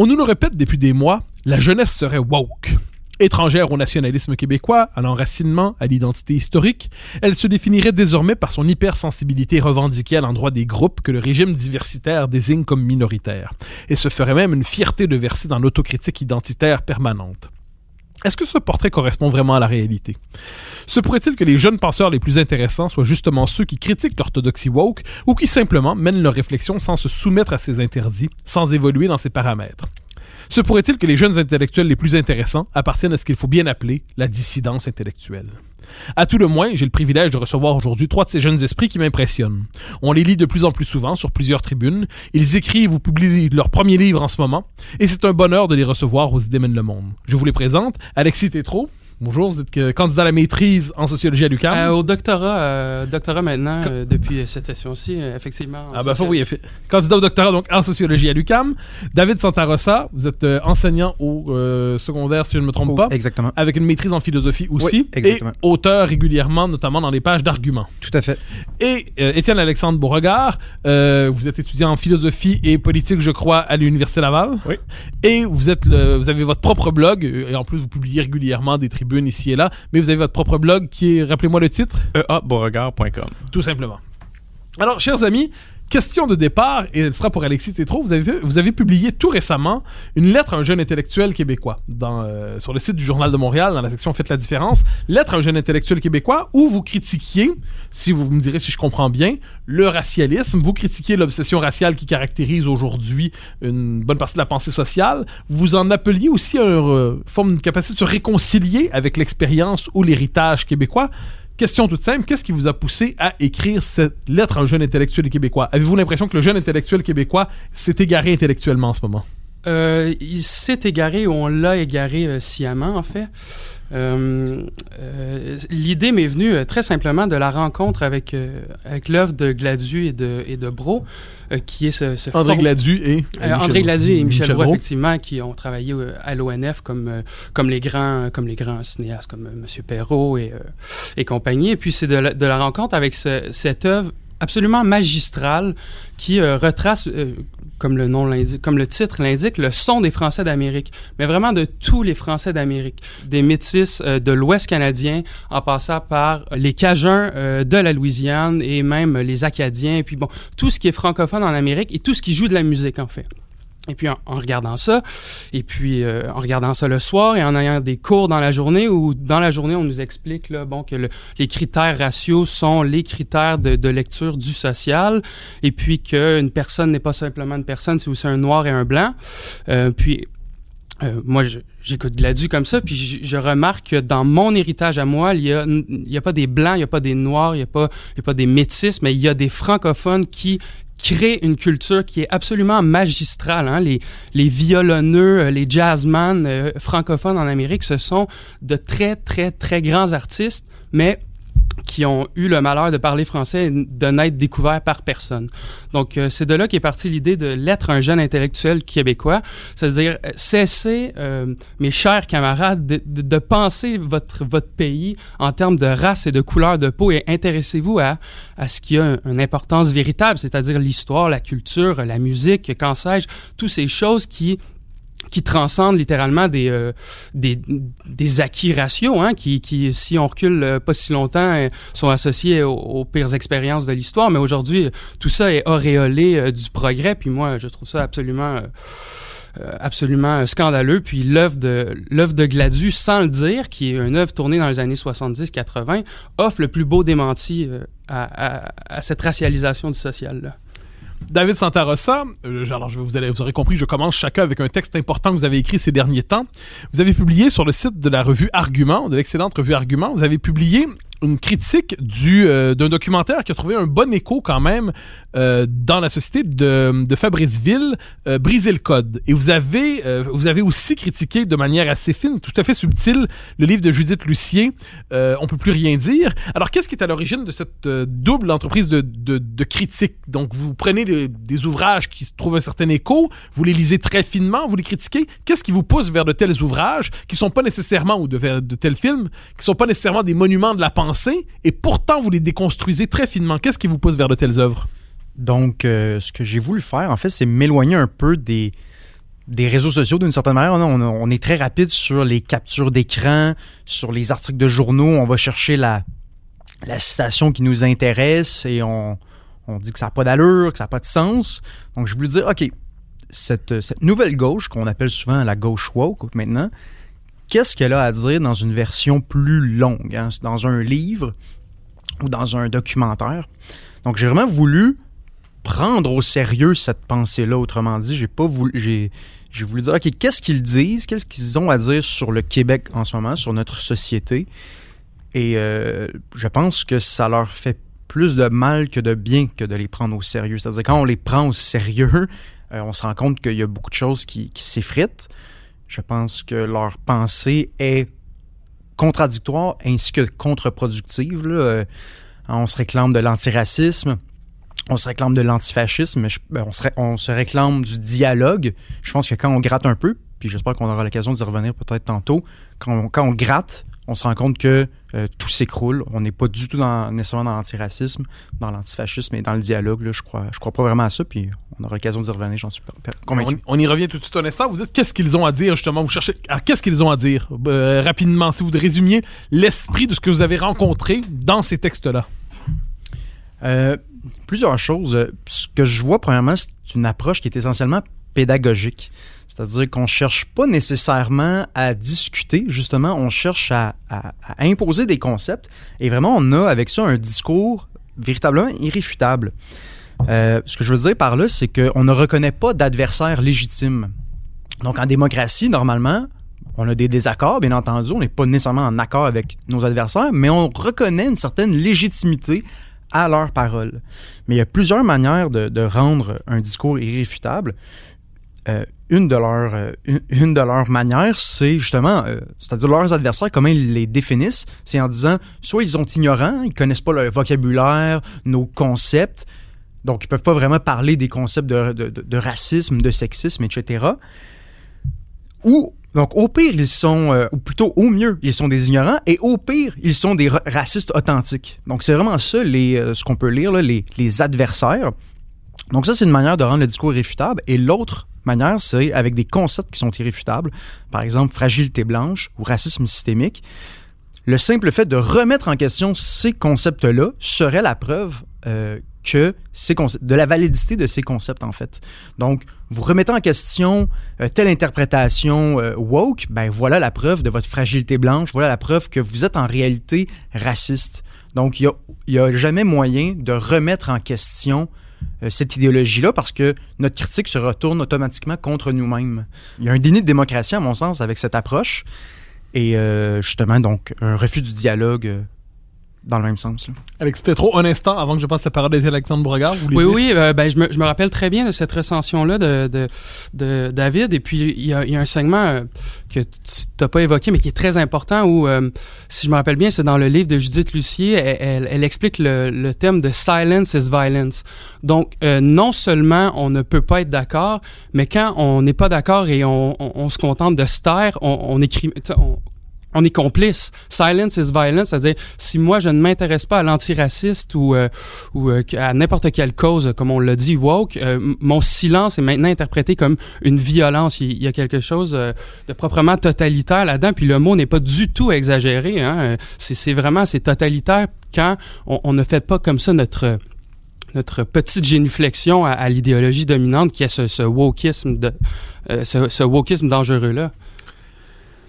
On nous le répète depuis des mois, la jeunesse serait woke. Étrangère au nationalisme québécois, à l'enracinement, à l'identité historique, elle se définirait désormais par son hypersensibilité revendiquée à l'endroit des groupes que le régime diversitaire désigne comme minoritaires, et se ferait même une fierté de verser dans l'autocritique identitaire permanente. Est-ce que ce portrait correspond vraiment à la réalité? Se pourrait-il que les jeunes penseurs les plus intéressants soient justement ceux qui critiquent l'orthodoxie woke ou qui simplement mènent leur réflexion sans se soumettre à ses interdits, sans évoluer dans ses paramètres? Se pourrait-il que les jeunes intellectuels les plus intéressants appartiennent à ce qu'il faut bien appeler la dissidence intellectuelle? À tout le moins, j'ai le privilège de recevoir aujourd'hui trois de ces jeunes esprits qui m'impressionnent. On les lit de plus en plus souvent sur plusieurs tribunes. Ils écrivent ou publient leur premier livre en ce moment. Et c'est un bonheur de les recevoir aux Idées mènent le monde. Je vous les présente. Alexis Tétrault. Bonjour, vous êtes que- candidat à la maîtrise en sociologie à l'UQAM? Euh, au doctorat, euh, doctorat maintenant, euh, depuis cette session-ci, euh, effectivement. en Ah bah faut, social- oui, candidat au doctorat donc en sociologie à l'UQAM. David Santarossa, vous êtes euh, enseignant au euh, secondaire si je ne me trompe Oh, pas, Exactement. avec une maîtrise en philosophie aussi, Oui, exactement. et auteur régulièrement, notamment dans les pages d'arguments. Tout à fait. Et euh, Étienne Alexandre Beauregard, euh, vous êtes étudiant en philosophie et politique, je crois, à l'Université Laval. Oui. Et vous êtes le- vous avez votre propre blog, euh, et en plus vous publiez régulièrement des tribunes ici et là, mais vous avez votre propre blog qui est, rappelez-moi le titre, eabeauregard.com. tout simplement. Alors, chers amis, question de départ, et elle sera pour Alexis Tétrault. Vous avez, vous avez publié tout récemment une lettre à un jeune intellectuel québécois euh, sur le site du Journal de Montréal, dans la section Faites la différence. Lettre à un jeune intellectuel québécois où vous critiquiez, si vous me direz si je comprends bien, le racialisme. Vous critiquiez l'obsession raciale qui caractérise aujourd'hui une bonne partie de la pensée sociale. Vous en appeliez aussi à une euh, forme de capacité de se réconcilier avec l'expérience ou l'héritage québécois. Question toute simple, qu'est-ce qui vous a poussé à écrire cette lettre à un jeune intellectuel québécois? Avez-vous l'impression que le jeune intellectuel québécois s'est égaré intellectuellement en ce moment? Euh, il s'est égaré ou on l'a égaré euh, sciemment, en fait. Euh, euh, L'idée m'est venue euh, très simplement de la rencontre avec, avec l'œuvre de Gladu et de, et de Bro, qui est ce, ce André Gladu et... André Gladu et Michel, Brault, Brault. effectivement, qui ont travaillé à l'ONF comme, comme, les grands, comme les grands cinéastes, comme M. Perrault et, et compagnie. Et puis, c'est de, la- de la rencontre avec ce- cette œuvre absolument magistrale qui euh, retrace, euh, comme le nom comme le titre l'indique, le son des Français d'Amérique, mais vraiment de tous les Français d'Amérique, des métis euh, de l'Ouest canadien, en passant par les Cajuns euh, de la Louisiane et même les Acadiens, et puis bon, tout ce qui est francophone en Amérique et tout ce qui joue de la musique en fait. Et puis en, regardant ça, et puis euh, en regardant ça le soir et en ayant des cours dans la journée où dans la journée on nous explique là, bon que le- les critères raciaux sont les critères de, de lecture du social et puis qu'une personne n'est pas simplement une personne, c'est aussi un noir et un blanc. Euh, puis euh, moi, j'écoute Gladu comme ça, puis je, je remarque que dans mon héritage à moi, il y a, il y a pas des blancs, il y a pas des noirs, il y a pas, il y a pas des métis, mais il y a des francophones qui créent une culture qui est absolument magistrale. Hein? Les, les violonneux, euh, les jazzman euh, francophones en Amérique, ce sont de très, très, très grands artistes, mais qui ont eu le malheur de parler français et de n'être découverts par personne. Donc, euh, c'est de là qu'est partie l'idée de l'être un jeune intellectuel québécois, c'est-à-dire euh, cessez, euh, mes chers camarades, de, de- de penser votre, votre pays en termes de race et de couleur de peau et intéressez-vous à, à ce qui a une importance véritable, c'est-à-dire l'histoire, la culture, la musique, qu'en sais-je, toutes ces choses qui qui transcendent littéralement des, euh, des, des acquis raciaux, hein, qui, qui, si on recule euh, pas si longtemps, euh, sont associés aux, pires expériences de l'histoire. Mais aujourd'hui, tout ça est auréolé du progrès. Puis moi, je trouve ça absolument... absolument scandaleux. Puis l'œuvre de l'œuvre de Gladu, sans le dire, qui est une œuvre tournée dans les années 70-80, offre le plus beau démenti à, à, à cette racialisation du social. Là. David Santarossa, euh, alors vous, vous aurez compris, je commence chacun avec un texte important que vous avez écrit ces derniers temps. Vous avez publié sur le site de la revue Argument, de l'excellente revue Argument, vous avez publié une critique du d'un documentaire qui a trouvé un bon écho quand même dans la société de, de Fabrice Ville, Briser le code. Et vous avez vous avez aussi critiqué de manière assez fine, tout à fait subtile, le livre de Judith Lucien, On peut plus rien dire. Alors qu'est-ce qui est à l'origine de cette double entreprise de, de, critique Donc vous prenez des, des ouvrages qui trouvent un certain écho, vous les lisez très finement, vous les critiquez. Qu'est-ce qui vous pousse vers de tels ouvrages qui sont pas nécessairement, ou de, de tels films, qui sont pas nécessairement des monuments de la pensée, et pourtant vous les déconstruisez très finement? Qu'est-ce qui vous pousse vers de telles œuvres? Donc, euh, ce que j'ai voulu faire, en fait, c'est m'éloigner un peu des, des réseaux sociaux d'une certaine manière. On, est très rapide sur les captures d'écran, sur les articles de journaux. On va chercher la, la citation qui nous intéresse et on, on dit que ça n'a pas d'allure, que ça n'a pas de sens. Donc, je voulais dire, OK, cette, cette nouvelle gauche, qu'on appelle souvent la gauche woke maintenant, qu'est-ce qu'elle a à dire dans une version plus longue, hein, dans un livre ou dans un documentaire? Donc, j'ai vraiment voulu prendre au sérieux cette pensée-là. Autrement dit, j'ai pas voulu, j'ai, voulu dire, OK, qu'est-ce qu'ils disent, qu'est-ce qu'ils ont à dire sur le Québec en ce moment, sur notre société? Et euh, je pense que ça leur fait plus de mal que de bien que de les prendre au sérieux. C'est-à-dire quand on les prend au sérieux, euh, on se rend compte qu'il y a beaucoup de choses qui s'effritent. Je pense que leur pensée est contradictoire ainsi que contre-productive. Euh, on se réclame de l'antiracisme, on se réclame de l'antifascisme, mais ben, on, se, réclame du dialogue. Je pense que quand on gratte un peu, puis j'espère qu'on aura l'occasion d'y revenir peut-être tantôt, quand quand on gratte, on se rend compte que euh, tout s'écroule. On n'est pas du tout dans, nécessairement dans l'antiracisme, dans l'antifascisme et dans le dialogue. Là, je crois, je crois pas vraiment à ça. Puis on aura l'occasion d'y revenir, j'en suis convaincu. On, y revient tout de suite un instant. Vous dites qu'est-ce qu'ils ont à dire justement? Vous cherchez qu'est-ce qu'ils ont à dire? Euh, rapidement. Si vous résumiez l'esprit de ce que vous avez rencontré dans ces textes-là. Euh, plusieurs choses. Ce que je vois premièrement, c'est une approche qui est essentiellement pédagogique. C'est-à-dire qu'on ne cherche pas nécessairement à discuter, justement, on cherche à, imposer des concepts. Et vraiment, on a avec ça un discours véritablement irréfutable. Euh, ce que je veux dire par là, c'est qu'on ne reconnaît pas d'adversaire légitime. Donc, en démocratie, normalement, on a des désaccords, bien entendu, on n'est pas nécessairement en accord avec nos adversaires, mais on reconnaît une certaine légitimité à leur parole. Mais il y a plusieurs manières de, rendre un discours irréfutable. Euh, une de leurs euh, une, de leurs manières, c'est justement, c'est-à-dire leurs adversaires, comment ils les définissent, c'est en disant soit ils sont ignorants, ils connaissent pas le vocabulaire, nos concepts, donc ils peuvent pas vraiment parler des concepts de, de, racisme, de sexisme, etc. Ou donc au pire ils sont, euh, ou plutôt au mieux ils sont des ignorants, et au pire ils sont des racistes authentiques. Donc c'est vraiment ça les, ce qu'on peut lire là, les, les adversaires. Donc ça c'est une manière de rendre le discours réfutable, et l'autre manière, c'est avec des concepts qui sont irréfutables, par exemple fragilité blanche ou racisme systémique. Le simple fait de remettre en question ces concepts-là serait la preuve euh, de la validité de ces concepts, en fait. Donc, vous remettez en question euh, telle interprétation euh, woke, ben voilà la preuve de votre fragilité blanche, voilà la preuve que vous êtes en réalité raciste. Donc, il n'y a, jamais moyen de remettre en question euh, cette idéologie-là parce que notre critique se retourne automatiquement contre nous-mêmes. Il y a un déni de démocratie, à mon sens, avec cette approche. Et justement, donc, un refus du dialogue dans le même sens. Alex, c'était trop un instant avant que je passe la parole à Alexandre Bourgard. Oui, oui, euh, ben, je, me, je, me, rappelle très bien de cette recension-là de, de, de, David. Et puis, il y a, il y a un segment euh, que tu n'as pas évoqué, mais qui est très important, où, euh, si je me rappelle bien, c'est dans le livre de Judith Lucier, elle, elle, explique le, le, thème de Silence is Violence. Donc, non seulement on ne peut pas être d'accord, mais quand on n'est pas d'accord et on, on, on, se contente de se taire, on, on écrit... On, on est complice. Silence is violence, c'est-à-dire si moi je ne m'intéresse pas à l'antiraciste ou, euh, ou euh, à n'importe quelle cause, comme on l'a dit, woke, euh, mon silence est maintenant interprété comme une violence. Il, y a quelque chose de proprement totalitaire là-dedans. Puis le mot n'est pas du tout exagéré. Hein. C'est vraiment c'est totalitaire quand on, ne fait pas comme ça notre notre petite génuflexion à, l'idéologie dominante qui est ce, ce wokisme de ce, ce wokisme dangereux là.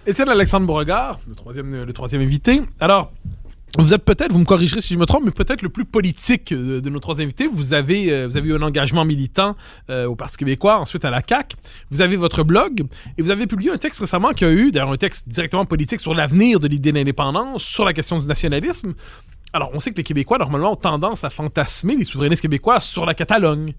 Étienne Alexandre Beauregard, le troisième, le troisième invité. Alors, vous êtes peut-être, vous me corrigerez si je me trompe, mais peut-être le plus politique de, nos trois invités. Vous avez, euh, vous eu un engagement militant euh, au Parti québécois, ensuite à la CAC. Vous avez votre blog et vous avez publié un texte récemment qui a eu, d'ailleurs un texte directement politique sur l'avenir de l'idée d'indépendance, sur la question du nationalisme. Alors, on sait que les Québécois, normalement, ont tendance à fantasmer les souverainistes québécois sur la Catalogne,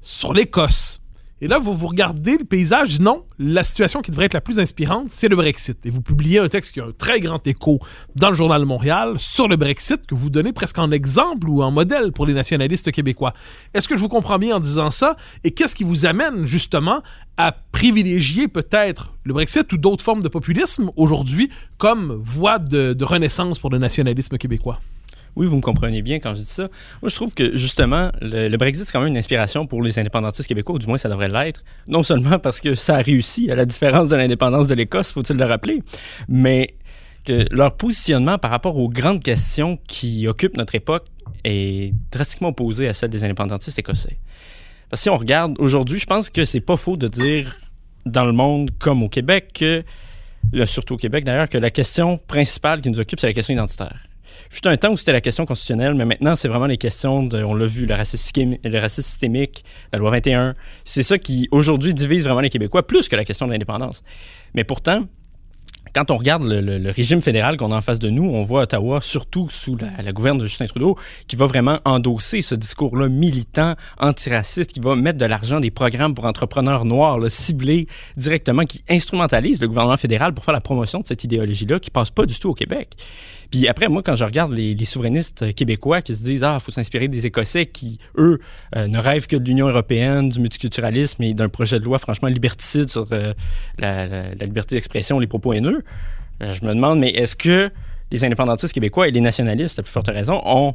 sur l'Écosse, et là, vous, vous regardez le paysage, non, la situation qui devrait être la plus inspirante, c'est le Brexit. Et vous publiez un texte qui a un très grand écho dans le Journal Montréal sur le Brexit, que vous donnez presque en exemple ou en modèle pour les nationalistes québécois. Est-ce que je vous comprends bien en disant ça? Et qu'est-ce qui vous amène justement à privilégier peut-être le Brexit ou d'autres formes de populisme aujourd'hui comme voie de renaissance pour le nationalisme québécois? Oui, vous me comprenez bien quand je dis ça. Moi, je trouve que justement, le, Brexit, c'est quand même une inspiration pour les indépendantistes québécois, ou du moins ça devrait l'être. Non seulement parce que ça a réussi, à la différence de l'indépendance de l'Écosse, faut-il le rappeler, mais que leur positionnement par rapport aux grandes questions qui occupent notre époque est drastiquement opposé à celle des indépendantistes écossais. Parce que si on regarde aujourd'hui, je pense que c'est pas faux de dire dans le monde comme au Québec surtout au Québec d'ailleurs, que la question principale qui nous occupe, c'est la question identitaire fut un temps où c'était la question constitutionnelle, mais maintenant, c'est vraiment les questions de, on l'a vu, le racisme, le racisme systémique, la loi 21. C'est ça qui, aujourd'hui, divise vraiment les Québécois plus que la question de l'indépendance. Mais pourtant, quand on regarde le, régime fédéral qu'on a en face de nous, on voit Ottawa, surtout sous la, la gouverne de Justin Trudeau, qui va vraiment endosser ce discours-là militant, antiraciste, qui va mettre de l'argent des programmes pour entrepreneurs noirs ciblés directement, qui instrumentalise le gouvernement fédéral pour faire la promotion de cette idéologie-là, qui passe pas du tout au Québec. Puis après, moi, quand je regarde les, souverainistes québécois qui se disent Ah, il faut s'inspirer des Écossais qui, eux, euh, ne rêvent que de l'Union européenne, du multiculturalisme et d'un projet de loi franchement liberticide sur euh, la, liberté d'expression, les propos haineux, euh, je me demande, mais est-ce que les indépendantistes québécois et les nationalistes, à plus forte raison, ont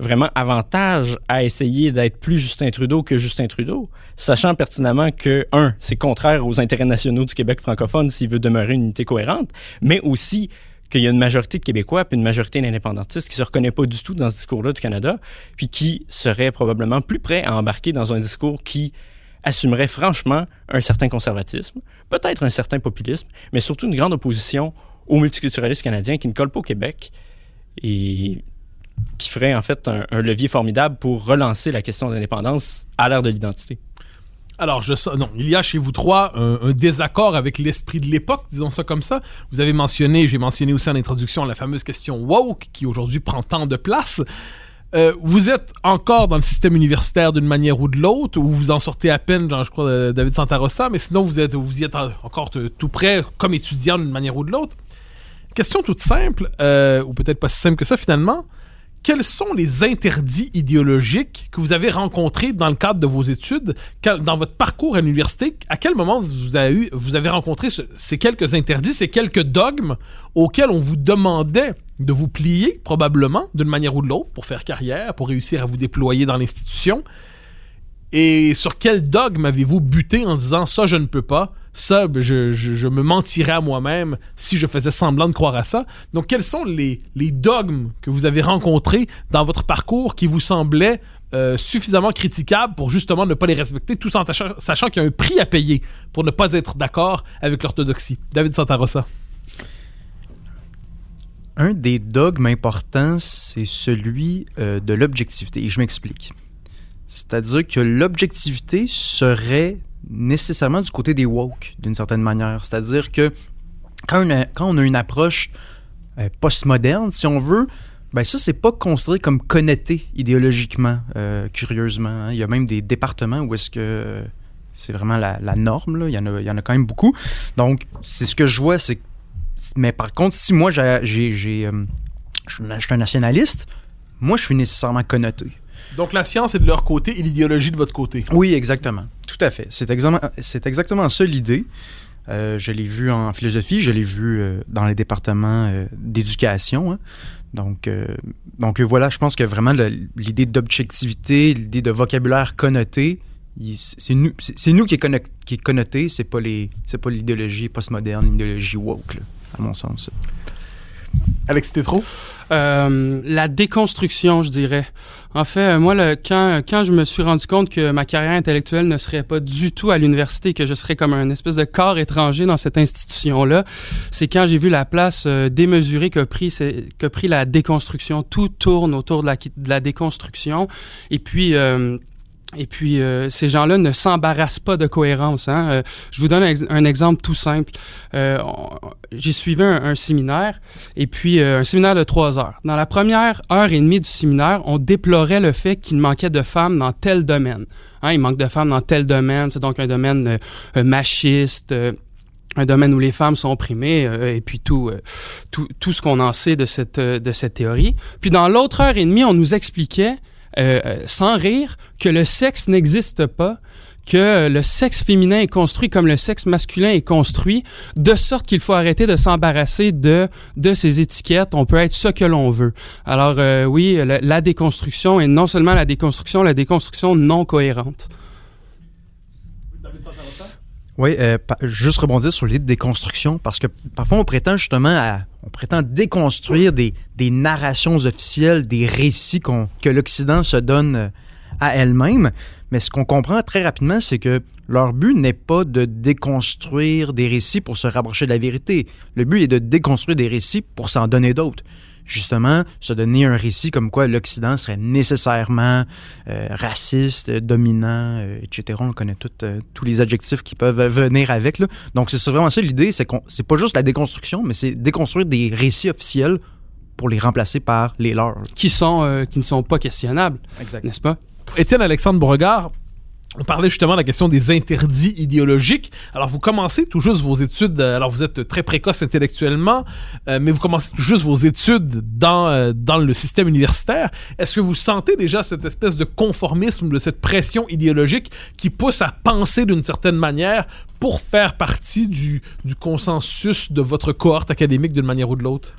vraiment avantage à essayer d'être plus Justin Trudeau que Justin Trudeau, sachant pertinemment que, un, c'est contraire aux intérêts nationaux du Québec francophone s'il veut demeurer une unité cohérente, mais aussi qu'il y a une majorité de Québécois puis une majorité d'indépendantistes qui se reconnaît pas du tout dans ce discours-là du Canada, puis qui serait probablement plus prêt à embarquer dans un discours qui assumerait franchement un certain conservatisme, peut-être un certain populisme, mais surtout une grande opposition au multiculturalisme canadien qui ne colle pas au Québec et qui ferait en fait un, un levier formidable pour relancer la question de l'indépendance à l'ère de l'identité. Alors, je non, il y a chez vous trois un, désaccord avec l'esprit de l'époque, disons ça comme ça. Vous avez mentionné, j'ai mentionné aussi en introduction la fameuse question woke qui aujourd'hui prend tant de place. Euh, vous êtes encore dans le système universitaire d'une manière ou de l'autre, ou vous en sortez à peine, genre, je crois, euh, David Santarossa, mais sinon vous êtes, vous y êtes encore tout près comme étudiant d'une manière ou de l'autre. Question toute simple, euh, ou peut-être pas si simple que ça finalement quels sont les interdits idéologiques que vous avez rencontrés dans le cadre de vos études, dans votre parcours à l'université? À quel moment vous avez, rencontré ces quelques interdits, ces quelques dogmes auxquels on vous demandait de vous plier, probablement, d'une manière ou de l'autre, pour faire carrière, pour réussir à vous déployer dans l'institution? Et sur quel dogme avez-vous buté en disant ça, je ne peux pas, ça, ben, je, me mentirais à moi-même si je faisais semblant de croire à ça. Donc, quels sont les, dogmes que vous avez rencontrés dans votre parcours qui vous semblaient euh, suffisamment critiquables pour justement ne pas les respecter, tout en sachant, qu'il y a un prix à payer pour ne pas être d'accord avec l'orthodoxie? David Santarossa. Un des dogmes importants, c'est celui euh, de l'objectivité. Et je m'explique. C'est-à-dire que l'objectivité serait nécessairement du côté des woke, d'une certaine manière. C'est-à-dire que quand on a, une approche euh, postmoderne, si on veut, ben ça, c'est pas considéré comme connecté idéologiquement, euh, curieusement. Hein. Il y a même des départements où est-ce que c'est vraiment la, norme. Il, y en a, il y en a quand même beaucoup. Donc, c'est ce que je vois. c'est Mais par contre, si moi, j'ai, euh, je suis un nationaliste, moi, je suis nécessairement connoté. Donc la science est de leur côté et l'idéologie de votre côté. Oui, exactement. Tout à fait. C'est exactement, c'est exactement ça l'idée. Euh, je l'ai vu en philosophie, je l'ai vu euh, dans les départements euh, d'éducation. Hein. Donc, donc voilà, je pense que vraiment l'idée d'objectivité, l'idée de vocabulaire connoté, c'est nous, c'est nous qui est, qui est connoté, c'est pas les, c'est pas l'idéologie postmoderne, l'idéologie woke, à mon sens. Alex Tétro? Euh, la déconstruction, je dirais. En fait, euh, moi, quand, quand je me suis rendu compte que ma carrière intellectuelle ne serait pas du tout à l'université, que je serais comme un espèce de corps étranger dans cette institution-là, c'est quand j'ai vu la place euh, démesurée que pris, que pris la déconstruction. Tout tourne autour de la, de la déconstruction. Et puis... Euh, et puis, euh, ces gens-là ne s'embarrassent pas de cohérence. Hein? Euh, je vous donne un, exemple tout simple. Euh, J'ai suivi un, séminaire, et puis euh, un séminaire de trois heures. Dans la première heure et demie du séminaire, on déplorait le fait qu'il manquait de femmes dans tel domaine. Hein, il manque de femmes dans tel domaine, c'est donc un domaine machiste, un domaine où les femmes sont opprimées et puis tout, tout, tout ce qu'on en sait de cette, de cette théorie. Puis dans l'autre heure et demie, on nous expliquait euh, euh, sans rire que le sexe n'existe pas, que le sexe féminin est construit comme le sexe masculin est construit, de sorte qu'il faut arrêter de s'embarrasser de de ces étiquettes. On peut être ce que l'on veut. Alors euh, oui, la, déconstruction et non seulement la déconstruction, la déconstruction non cohérente. Oui, juste rebondir sur l'idée de déconstruction, parce que parfois on prétend justement à, on prétend déconstruire des, narrations officielles, des récits que l'Occident se donne euh, à elle-même. Mais ce qu'on comprend très rapidement, c'est que leur but n'est pas de déconstruire des récits pour se rapprocher de la vérité. Le but est de déconstruire des récits pour s'en donner d'autres justement se donner un récit comme quoi l'Occident serait nécessairement euh, raciste, dominant, euh, etc. On connaît tout, euh, tous les adjectifs qui peuvent venir avec. Là. Donc c'est vraiment ça l'idée, c'est qu'on c'est pas juste la déconstruction, mais c'est déconstruire des récits officiels pour les remplacer par les leurs. Qui sont qui ne sont pas questionnables, n'est-ce pas? Étienne Alexandre Beauregard, on parlait justement de la question des interdits idéologiques. Alors, vous commencez tout juste vos études, euh, alors vous êtes très précoce intellectuellement, euh, mais vous commencez tout juste vos études dans, euh, dans le système universitaire. Est-ce que vous sentez déjà cette espèce de conformisme, de cette pression idéologique qui pousse à penser d'une certaine manière pour faire partie du, du consensus de votre cohorte académique d'une manière ou de l'autre?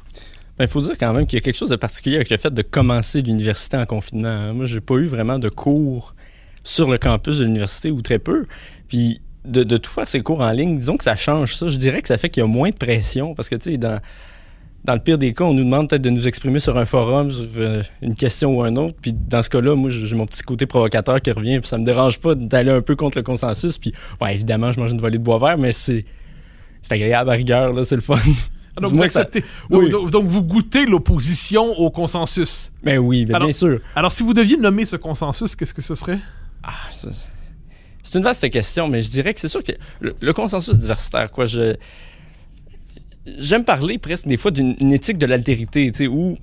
Ben, il faut dire quand même qu'il y a quelque chose de particulier avec le fait de commencer l'université en confinement. Moi, j'ai pas eu vraiment de cours sur le campus de l'université ou très peu. Puis de, tout faire ces cours en ligne, disons que ça change ça. Je dirais que ça fait qu'il y a moins de pression parce que, tu sais, dans, dans le pire des cas, on nous demande peut-être de nous exprimer sur un forum, sur euh, une question ou un autre. Puis dans ce cas-là, moi, j'ai mon petit côté provocateur qui revient. Puis ça me dérange pas d'aller un peu contre le consensus. Puis, ouais, évidemment, je mange une volée de bois vert, mais c'est, c'est agréable à rigueur, là, c'est le fun. Ah, donc, vous acceptez. Donc, vous goûtez l'opposition au consensus. Ben oui, bien sûr. Alors, si vous deviez nommer ce consensus, qu'est-ce que ce serait? Ah, c'est une vaste question, mais je dirais que c'est sûr que le, consensus diversitaire, quoi. J'aime parler presque des fois d'une éthique de l'altérité, tu sais, où.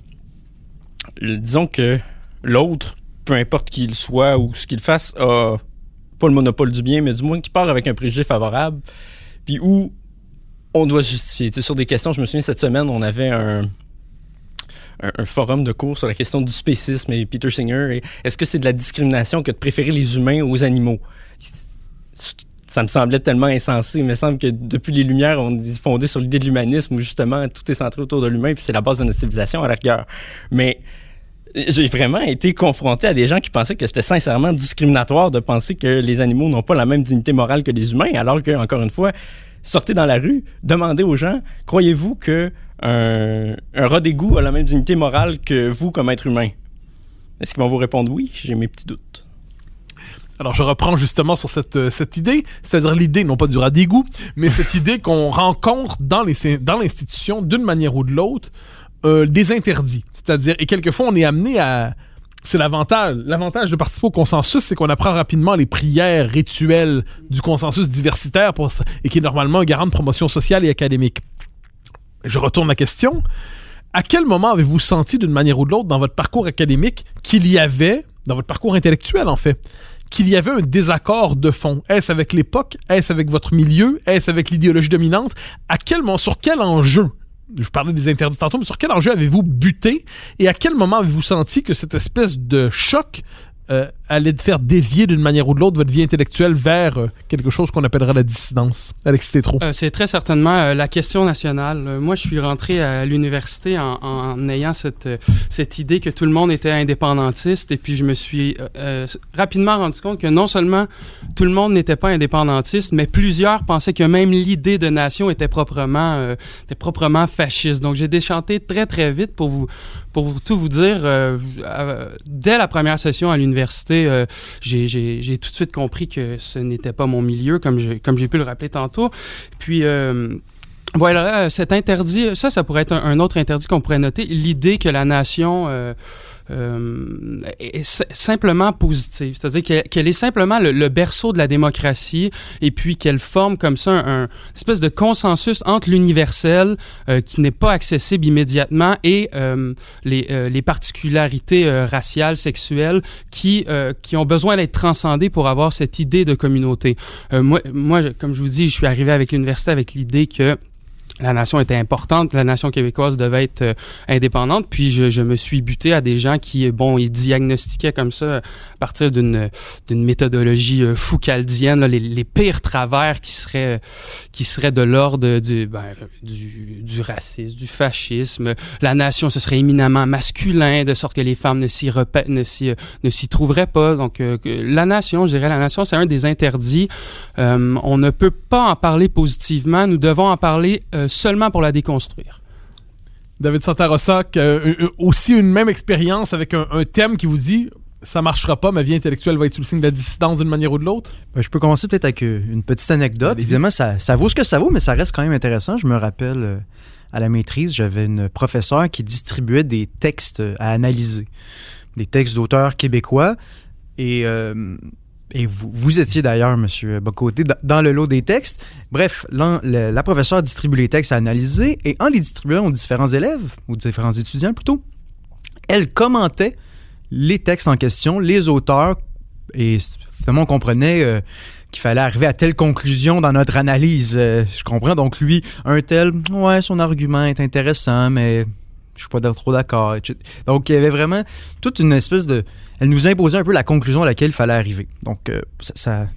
Disons que l'autre, peu importe qui il soit ou ce qu'il fasse, a pas le monopole du bien, mais du moins qui part avec un préjugé favorable, puis où on doit justifier. Tu sais, sur des questions, je me souviens cette semaine, on avait un, un, forum de cours sur la question du spécisme et Peter Singer. Est-ce que c'est de la discrimination que de préférer les humains aux animaux? Ça me semblait tellement insensé. Il me semble que depuis les Lumières, on est fondé sur l'idée de l'humanisme où justement tout est centré autour de l'humain puis c'est la base de notre civilisation à la rigueur. Mais j'ai vraiment été confronté à des gens qui pensaient que c'était sincèrement discriminatoire de penser que les animaux n'ont pas la même dignité morale que les humains, alors que, encore une fois, sortez dans la rue, demandez aux gens, croyez-vous que un, un rat d'égout a la même dignité morale que vous comme être humain? Est-ce qu'ils vont vous répondre oui? J'ai mes petits doutes. Alors je reprends justement sur cette, euh, cette idée, c'est-à-dire l'idée non pas du rat d'égout, mais cette idée qu'on rencontre dans les dans l'institution d'une manière ou de l'autre euh, des interdits. C'est-à-dire et quelquefois on est amené à c'est l'avantage. L'avantage de participer au consensus, c'est qu'on apprend rapidement les prières rituelles du consensus diversitaire pour, et qui est normalement un garant de promotion sociale et académique je retourne la question. À quel moment avez-vous senti d'une manière ou de l'autre dans votre parcours académique qu'il y avait, dans votre parcours intellectuel en fait, qu'il y avait un désaccord de fond? Est-ce avec l'époque? Est-ce avec votre milieu? Est-ce avec l'idéologie dominante? À quel moment, sur quel enjeu? Je parlais des interdits tantôt, mais sur quel enjeu avez-vous buté? Et à quel moment avez-vous senti que cette espèce de choc euh, allait faire dévier d'une manière ou de l'autre votre vie intellectuelle vers euh, quelque chose qu'on appellera la dissidence? Alexis Tétrault. Euh, c'est très certainement euh, la question nationale. Moi, je suis rentré à l'université en, en ayant cette, cette idée que tout le monde était indépendantiste et puis je me suis rapidement rendu compte que non seulement tout le monde n'était pas indépendantiste, mais plusieurs pensaient que même l'idée de nation était proprement, était proprement fasciste. Donc, j'ai déchanté très, très vite pour vous, pour tout vous dire. dès la première session à l'université, euh, j'ai- tout de suite compris que ce n'était pas mon milieu, comme j'ai pu le rappeler tantôt. Puis... euh, voilà, euh, cet interdit, ça, ça pourrait être un autre interdit qu'on pourrait noter. L'idée que la nation euh, est simplement positive, c'est-à-dire qu'elle est simplement le, berceau de la démocratie et puis qu'elle forme comme ça un, un espèce de consensus entre l'universel euh, qui n'est pas accessible immédiatement et euh, les, euh, les particularités raciales, sexuelles qui, qui ont besoin d'être transcendées pour avoir cette idée de communauté. Moi, comme je vous dis, je suis arrivé avec l'université avec l'idée que la nation était importante, la nation québécoise devait être euh, indépendante, puis je, je me suis buté à des gens qui, bon, ils diagnostiquaient comme ça, à partir d'une d'une méthodologie euh, foucaldienne, là, les, les pires travers qui seraient qui seraient de l'ordre du, ben, du du racisme, du fascisme. La nation, ce serait éminemment masculin, de sorte que les femmes ne s'y ne s'y euh, ne s'y trouveraient pas. Donc, euh, la nation, je dirais, la nation, c'est un des interdits. Euh, on ne peut pas en parler positivement. Nous devons en parler euh, seulement pour la déconstruire. David Santarossa, euh, euh, aussi une même expérience avec un, un thème qui vous dit ça marchera pas, ma vie intellectuelle va être sous le signe de la dissidence d'une manière ou de l'autre? Ben, je peux commencer peut-être avec euh, une petite anecdote. Évidemment, ça, ça vaut ce que ça vaut, mais ça reste quand même intéressant. Je me rappelle, euh, à la maîtrise, j'avais une professeure qui distribuait des textes euh, à analyser, des textes d'auteurs québécois. Et, euh, et vous, vous étiez d'ailleurs, Monsieur Bocoté, dans- le lot des textes. Bref, la professeure distribue les textes à analyser et en les distribuant aux différents élèves, aux différents étudiants plutôt, elle commentait les textes en question, les auteurs, et finalement on comprenait euh, qu'il fallait arriver à telle conclusion dans notre analyse. Euh, je comprends. Donc lui, un tel, ouais, son argument est intéressant, mais je suis pas trop d'accord. Donc il y avait vraiment toute une espèce de, elle nous imposait un peu la conclusion à laquelle il fallait arriver. Donc euh, ça,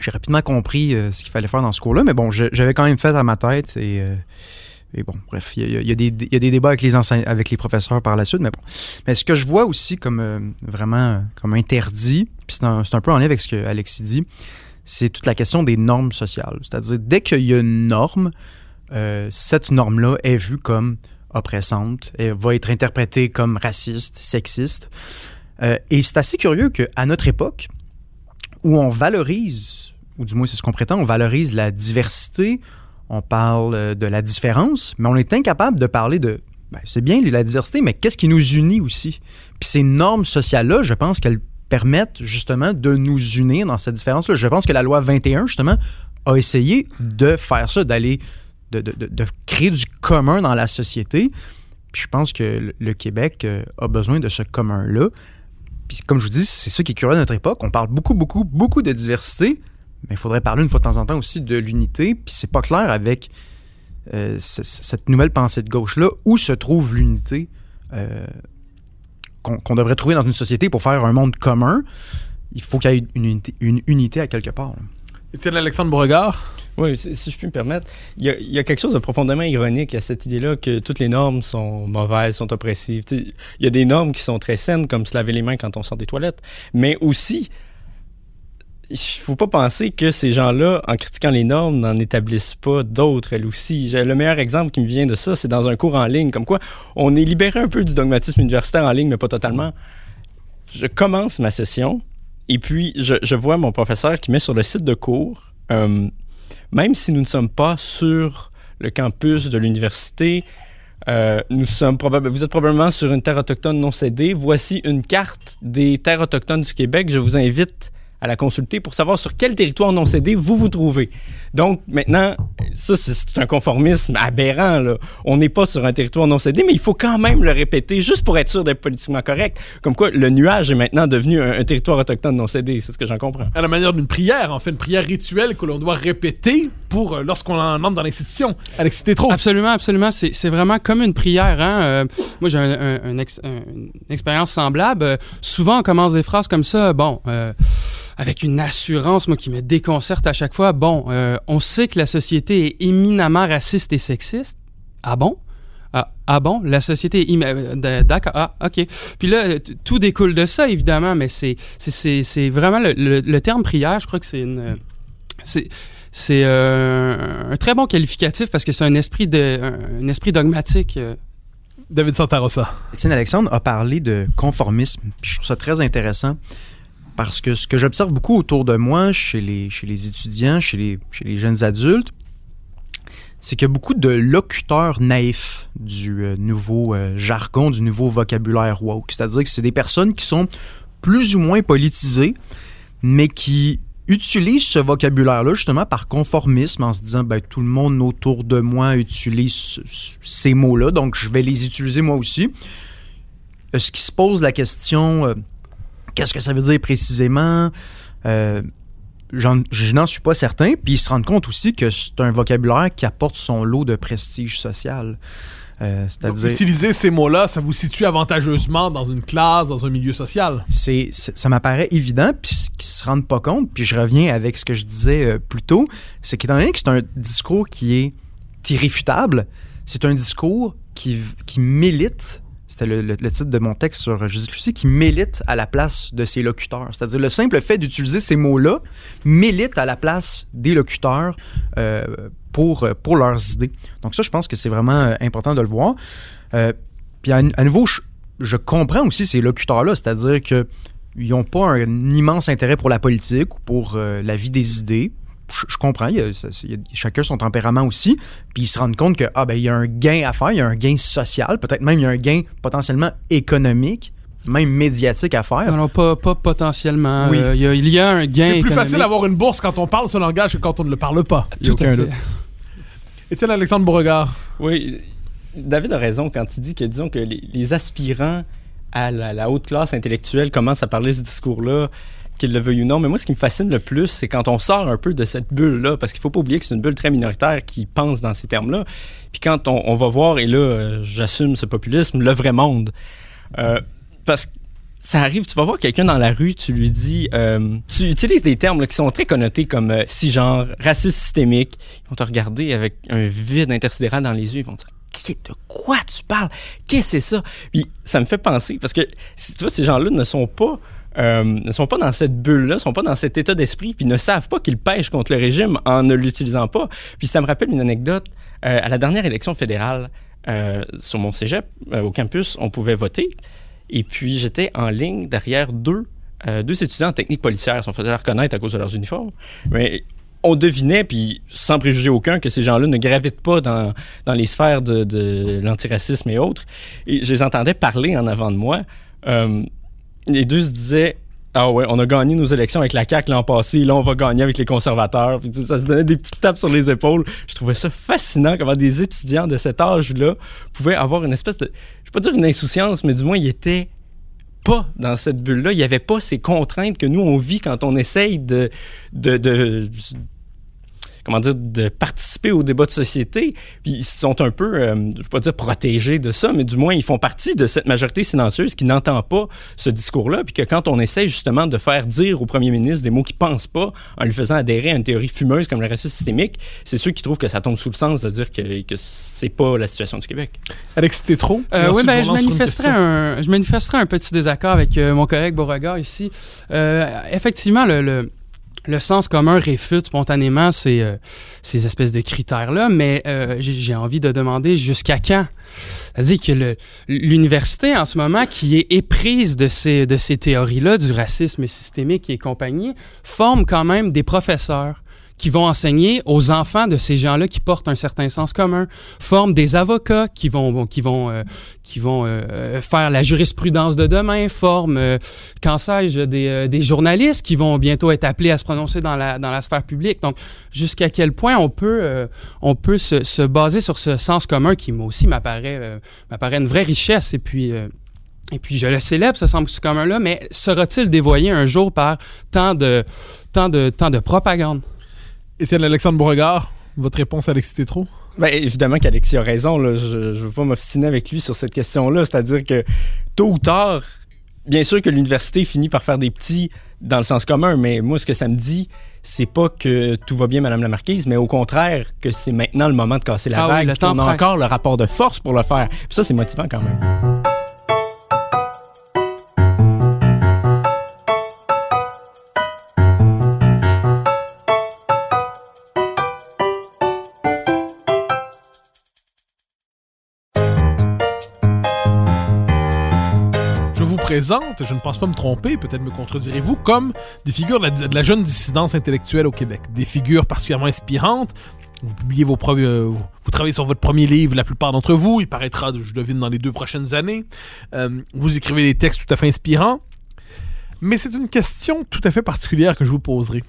j'ai rapidement compris euh, ce qu'il fallait faire dans ce cours-là, mais bon, j'avais quand même fait à ma tête et euh, bon, bref, il y, a- des- débats avec les, avec les professeurs par la suite, mais bon. Mais ce que je vois aussi comme vraiment comme interdit, puis c'est un, un peu en lien avec ce que Alexis dit, c'est toute la question des normes sociales. C'est-à-dire, dès qu'il y a une norme, cette norme-là est vue comme oppressante, elle va être interprétée comme raciste, sexiste. Euh, et c'est assez curieux qu'à notre époque, où on valorise, ou du moins c'est ce qu'on prétend, on valorise la diversité, on parle euh, de la différence, mais on est incapable de parler de... ben, c'est bien la diversité, mais qu'est-ce qui nous unit aussi? Puis ces normes sociales-là, je pense qu'elles permettent justement de nous unir dans cette différence-là. Je pense que la loi 21, justement, a essayé de faire ça, d'aller, de- de- de du commun dans la société. Puis je pense que le, Québec euh, a besoin de ce commun-là. Puis comme je vous dis, c'est ça qui est curieux à notre époque. On parle beaucoup, beaucoup, beaucoup de diversité, mais il faudrait parler une fois de temps en temps aussi de l'unité. Puis c'est pas clair avec euh, cette nouvelle pensée de gauche-là où se trouve l'unité euh, qu'on devrait trouver dans une société pour faire un monde commun. Il faut qu'il y ait une unité, à quelque part. Étienne Alexandre Beauregard? Oui, si je puis me permettre, il y, y a quelque chose de profondément ironique à cette idée-là que toutes les normes sont mauvaises, sont oppressives. Il y a des normes qui sont très saines, comme se laver les mains quand on sort des toilettes, mais aussi, il faut pas penser que ces gens-là, en critiquant les normes, n'en établissent pas d'autres, elles aussi. Le meilleur exemple qui me vient de ça, c'est dans un cours en ligne, comme quoi on est libéré un peu du dogmatisme universitaire en ligne, mais pas totalement. Je commence ma session, et puis je, vois mon professeur qui met sur le site de cours... euh, même si nous ne sommes pas sur le campus de l'université, euh, vous êtes probablement sur une terre autochtone non cédée. Voici une carte des terres autochtones du Québec. Je vous invite à la consulter pour savoir sur quel territoire non cédé vous vous trouvez. Donc maintenant, ça c'est un conformisme aberrant. Là. On n'est pas sur un territoire non cédé, mais il faut quand même le répéter juste pour être sûr d'être politiquement correct. Comme quoi, le nuage est maintenant devenu un, un territoire autochtone non cédé. C'est ce que j'en comprends. À la manière d'une prière, en fait, une prière rituelle que l'on doit répéter pour euh, lorsqu'on en entre dans l'institution. Alexis Tétro. Absolument, absolument. C'est c'est vraiment comme une prière. Hein? Euh, moi, j'ai un- un- un ex- un- une expérience semblable. Euh, souvent, on commence des phrases comme ça. Bon, euh, avec une assurance, moi, qui me déconcerte à chaque fois. Bon, euh, on sait que la société est éminemment raciste et sexiste. Ah bon? Ah, ah bon? La société est... euh, D'accord. Ah, OK. Puis là, tout découle de ça, évidemment, mais c'est c'est- vraiment le, le- le terme prière, je crois que c'est une... euh, C'est c'est euh, un très bon qualificatif parce que c'est un esprit de un, un esprit dogmatique. David Santarossa. Étienne Alexandre a parlé de conformisme, puis je trouve ça très intéressant parce que ce que j'observe beaucoup autour de moi, chez les, chez les étudiants, chez les, chez les jeunes adultes, c'est qu'il y a beaucoup de locuteurs naïfs du euh, nouveau euh, jargon, du nouveau vocabulaire woke. C'est-à-dire que c'est des personnes qui sont plus ou moins politisées, mais qui utilisent ce vocabulaire-là justement par conformisme en se disant ben, tout le monde autour de moi utilise ce- ce- ces mots-là, donc je vais les utiliser moi aussi. Est-ce qui se pose la question euh, qu'est-ce que ça veut dire précisément? Euh, Je n'en suis pas certain. Puis ils se rendent compte aussi que c'est un vocabulaire qui apporte son lot de prestige social. Euh, Donc, C'est-à-dire. utiliser ces mots-là, ça vous situe avantageusement dans une classe, dans un milieu social? c'est, c'est- ça m'apparaît évident, puis ce qu'ils se rendent pas compte, puis je reviens avec ce que je disais euh, plus tôt, c'est qu'étant donné que c'est un discours qui est irréfutable, c'est un discours qui, qui milite, c'était le, titre de mon texte sur Judith Lucie, qui milite à la place de ses locuteurs. C'est-à-dire le simple fait d'utiliser ces mots-là milite à la place des locuteurs euh, pour, pour leurs idées. Donc ça, je pense que c'est vraiment euh, important de le voir. Euh, puis à, nouveau, je, comprends aussi ces locuteurs-là, c'est-à-dire que ils n'ont pas un immense intérêt pour la politique ou pour la vie des idées. Je, comprends, il y a, ça- il y a chacun son tempérament aussi, puis ils se rendent compte que ah ben il y a un gain à faire, il y a un gain social, peut-être même il y a un gain potentiellement économique, même médiatique à faire. Non, non, pas, pas potentiellement. Oui. Euh, il, y a, il y a un gain. C'est plus économique. facile d'avoir une bourse quand on parle ce langage que quand on ne le parle pas. Tout à fait. Étienne Alexandre Beauregard. Oui, David a raison quand il dit que, disons, que les, les aspirants à la, la haute classe intellectuelle commencent à parler ce discours-là, qu'ils le veuillent ou non. Mais moi, ce qui me fascine le plus, c'est quand on sort un peu de cette bulle-là, parce qu'il faut pas oublier que c'est une bulle très minoritaire qui pense dans ces termes-là. Puis quand on, va voir, et là, euh, j'assume ce populisme, le vrai monde. Euh, parce que ça arrive, tu vas voir quelqu'un dans la rue, tu lui dis, euh, tu utilises des termes qui sont très connotés comme euh, cisgenre, racisme systémique. Ils vont te regarder avec un vide intersidéral dans les yeux, ils vont te dire, de quoi tu parles? Qu'est-ce que c'est ça? Puis ça me fait penser, parce que tu vois, ces gens-là ne sont pas euh, ne sont pas dans cette bulle-là, ne sont pas dans cet état d'esprit, puis ne savent pas qu'ils pêchent contre le régime en ne l'utilisant pas. Puis ça me rappelle une anecdote. Euh, à la dernière élection fédérale, euh, sur mon cégep, euh, au campus, on pouvait voter. Et puis j'étais en ligne derrière deux, euh, deux étudiants en technique policière. Ils se faisaient reconnaître à cause de leurs uniformes. Mais on devinait, puis sans préjuger aucun, que ces gens-là ne gravitent pas dans, dans les sphères de, de l'antiracisme et autres. Et je les entendais parler en avant de moi. Euh, les deux se disaient ah ouais, on a gagné nos élections avec la CAQ l'an passé, là on va gagner avec les conservateurs. Ça se donnait des petites tapes sur les épaules. Je trouvais ça fascinant comment des étudiants de cet âge-là pouvaient avoir une espèce de, je vais pas dire une insouciance, mais du moins ils étaient pas dans cette bulle-là. Il n'y avait pas ces contraintes que nous on vit quand on essaye de comment dire, de participer au débat de société. Puis ils sont un peu, euh, je ne vais pas dire protégés de ça, mais du moins ils font partie de cette majorité silencieuse qui n'entend pas ce discours-là. Puis que quand on essaie justement de faire dire au premier ministre des mots qu'il pense pas, en lui faisant adhérer à une théorie fumeuse comme le racisme systémique, c'est ceux qui trouvent que ça tombe sous le sens de dire que, que c'est pas la situation du Québec. Alexis Tétro. Euh, Et oui, ben, je manifesterai, un, je manifesterai un petit désaccord avec euh, mon collègue Beauregard ici. Euh, effectivement, le, le, le sens commun réfute spontanément ces, euh, ces espèces de critères-là, mais euh, j'ai envie de demander jusqu'à quand? C'est-à-dire que l'université, en ce moment, qui est éprise de ces, de ces théories-là, du racisme systémique et compagnie, forme quand même des professeurs qui vont enseigner aux enfants de ces gens-là qui portent un certain sens commun, forment des avocats qui vont qui vont euh, qui vont euh, faire la jurisprudence de demain, forment euh, qu'en sais-je des, des journalistes qui vont bientôt être appelés à se prononcer dans la dans la sphère publique. Donc jusqu'à quel point on peut on peut se, se, baser sur ce sens commun qui moi aussi m'apparaît m'apparaît une vraie richesse et puis et puis je le célèbre, ce sens commun-là, mais sera-t-il dévoyé un jour par tant de, tant de, tant de propagande? Étienne Alexandre Beauregard, votre réponse à Alexis trop Ben, évidemment qu'Alexis a raison. Là. Je ne veux pas m'obstiner avec lui sur cette question-là. C'est-à-dire que tôt ou tard, bien sûr que l'université finit par faire des petits dans le sens commun, mais moi, ce que ça me dit, c'est pas que tout va bien, Madame la Marquise, mais au contraire que c'est maintenant le moment de casser la ah vague. Oui, le temps on a encore le rapport de force pour le faire. Puis ça, c'est motivant quand même. Je ne pense pas me tromper, peut-être me contredirez-vous, comme des figures de la, jeune dissidence intellectuelle au Québec. Des figures particulièrement inspirantes. Vous publiez vos premiers, euh, vous, travaillez sur votre premier livre, la plupart d'entre vous. Il paraîtra, je devine, dans les deux prochaines années. Euh, vous écrivez des textes tout à fait inspirants. Mais c'est une question tout à fait particulière que je vous poserai.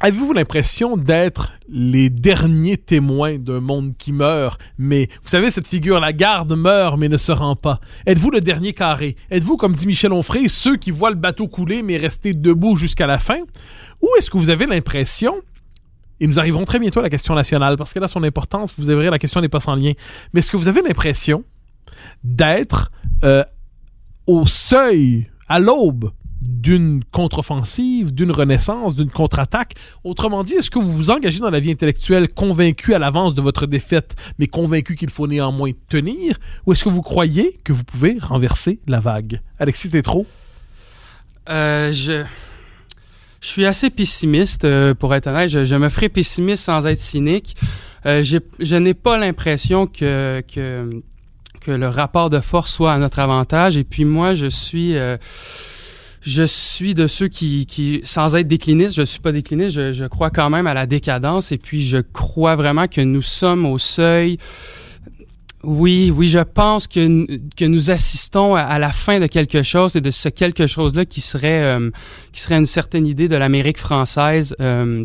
Avez-vous l'impression d'être les derniers témoins d'un monde qui meurt, mais vous savez, cette figure, la garde meurt mais ne se rend pas. Êtes-vous le dernier carré? Êtes-vous, comme dit Michel Onfray, ceux qui voient le bateau couler mais rester debout jusqu'à la fin? Ou est-ce que vous avez l'impression, et nous arriverons très bientôt à la question nationale, parce qu'elle a son importance, vous verrez, la question n'est pas sans lien, mais est-ce que vous avez l'impression d'être euh, au seuil, à l'aube d'une contre-offensive, d'une renaissance, d'une contre-attaque. Autrement dit, est-ce que vous vous engagez dans la vie intellectuelle convaincu à l'avance de votre défaite, mais convaincu qu'il faut néanmoins tenir, ou est-ce que vous croyez que vous pouvez renverser la vague? Alexis Tétrault? Euh, je... Suis assez pessimiste, euh, pour être honnête. Je, me ferai pessimiste sans être cynique. Euh, je n'ai pas l'impression que, que, que, le rapport de force soit à notre avantage. Et puis moi, je suis... Euh, je suis de ceux qui, qui, sans être décliniste, je suis pas décliniste, je, je crois quand même à la décadence et puis je crois vraiment que nous sommes au seuil. Oui, oui, je pense que, que nous assistons à, la fin de quelque chose et de ce quelque chose-là qui serait euh, qui serait une certaine idée de l'Amérique française. Euh,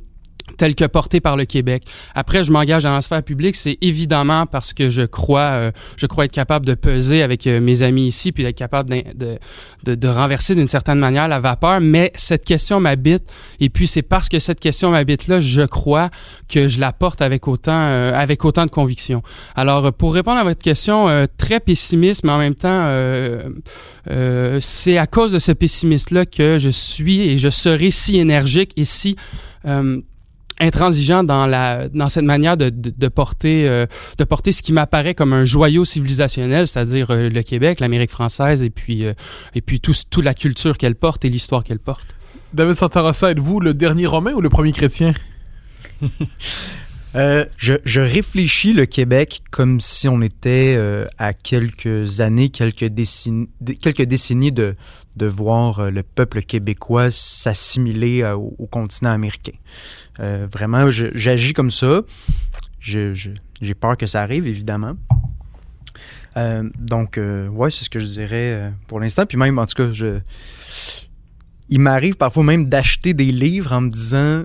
tel que porté par le Québec. Après, je m'engage dans la sphère publique, c'est évidemment parce que je crois, euh, je crois être capable de peser avec euh, mes amis ici, puis d'être capable de, de, de, renverser d'une certaine manière la vapeur. Mais cette question m'habite, et puis c'est parce que cette question m'habite là, je crois que je la porte avec autant, euh, avec autant de conviction. Alors, pour répondre à votre question, très pessimiste, mais en même temps, c'est à cause de ce pessimisme-là que je suis et je serai si énergique et si intransigeant dans la dans cette manière de, de, porter euh, de porter ce qui m'apparaît comme un joyau civilisationnel, c'est-à-dire euh, le Québec, l'Amérique française et puis euh, et puis tout, toute la culture qu'elle porte et l'histoire qu'elle porte. David Santarossa, êtes-vous le dernier romain ou le premier chrétien? je, je, réfléchis le Québec comme si on était à quelques années, quelques décennies, quelques décennies de, voir le peuple québécois s'assimiler au, continent américain. Euh, vraiment, j'agis comme ça. J'ai peur que ça arrive, évidemment. Euh, donc, euh, ouais, c'est ce que je dirais pour l'instant. Puis même, en tout cas, je... il m'arrive parfois même d'acheter des livres en me disant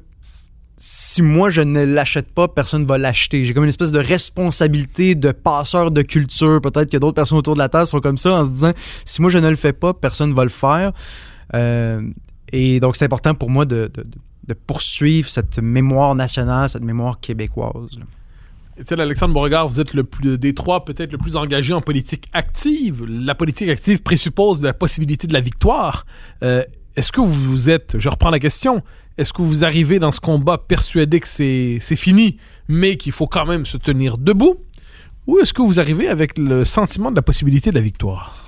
si moi je ne l'achète pas, personne ne va l'acheter. J'ai comme une espèce de responsabilité de passeur de culture. Peut-être que d'autres personnes autour de la table sont comme ça en se disant si moi je ne le fais pas, personne ne va le faire. et donc c'est important pour moi de, poursuivre cette mémoire nationale, cette mémoire québécoise. Étienne Alexandre Beauregard, vous êtes le plus des trois peut-être le plus engagé en politique active. La politique active présuppose la possibilité de la victoire. Euh, est-ce que vous êtes, je reprends la question, est-ce que vous arrivez dans ce combat persuadé que c'est fini, mais qu'il faut quand même se tenir debout, ou est-ce que vous arrivez avec le sentiment de la possibilité de la victoire?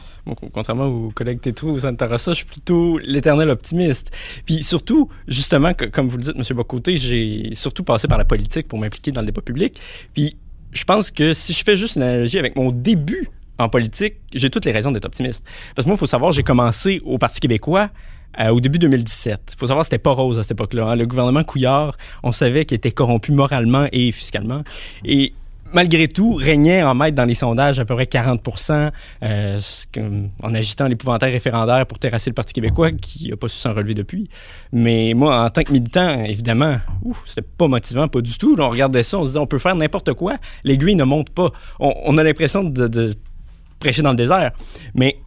contrairement aux collègues Tétrou ou Santa Rosa, je suis plutôt l'éternel optimiste. Puis surtout, justement, comme vous le dites, M. Bocoté, j'ai surtout passé par la politique pour m'impliquer dans le débat public. Puis je pense que si je fais juste une analogie avec mon début en politique, j'ai toutes les raisons d'être optimiste. Parce que moi, il faut savoir, j'ai commencé au Parti québécois euh, au début 2017. Il faut savoir, c'était pas rose à cette époque-là. hein. Le gouvernement Couillard, on savait qu'il était corrompu moralement et fiscalement. Et malgré tout, régnait en maître dans les sondages à peu près 40 euh, que- en agitant l'épouvantail référendaire pour terrasser le Parti québécois, qui n'a pas su s'en relever depuis. Mais moi, en tant que militant, évidemment, c'était pas motivant, pas du tout. On regardait ça, on se disait, on peut faire n'importe quoi. L'aiguille ne monte pas. On, on a l'impression de, de prêcher dans le désert. Mais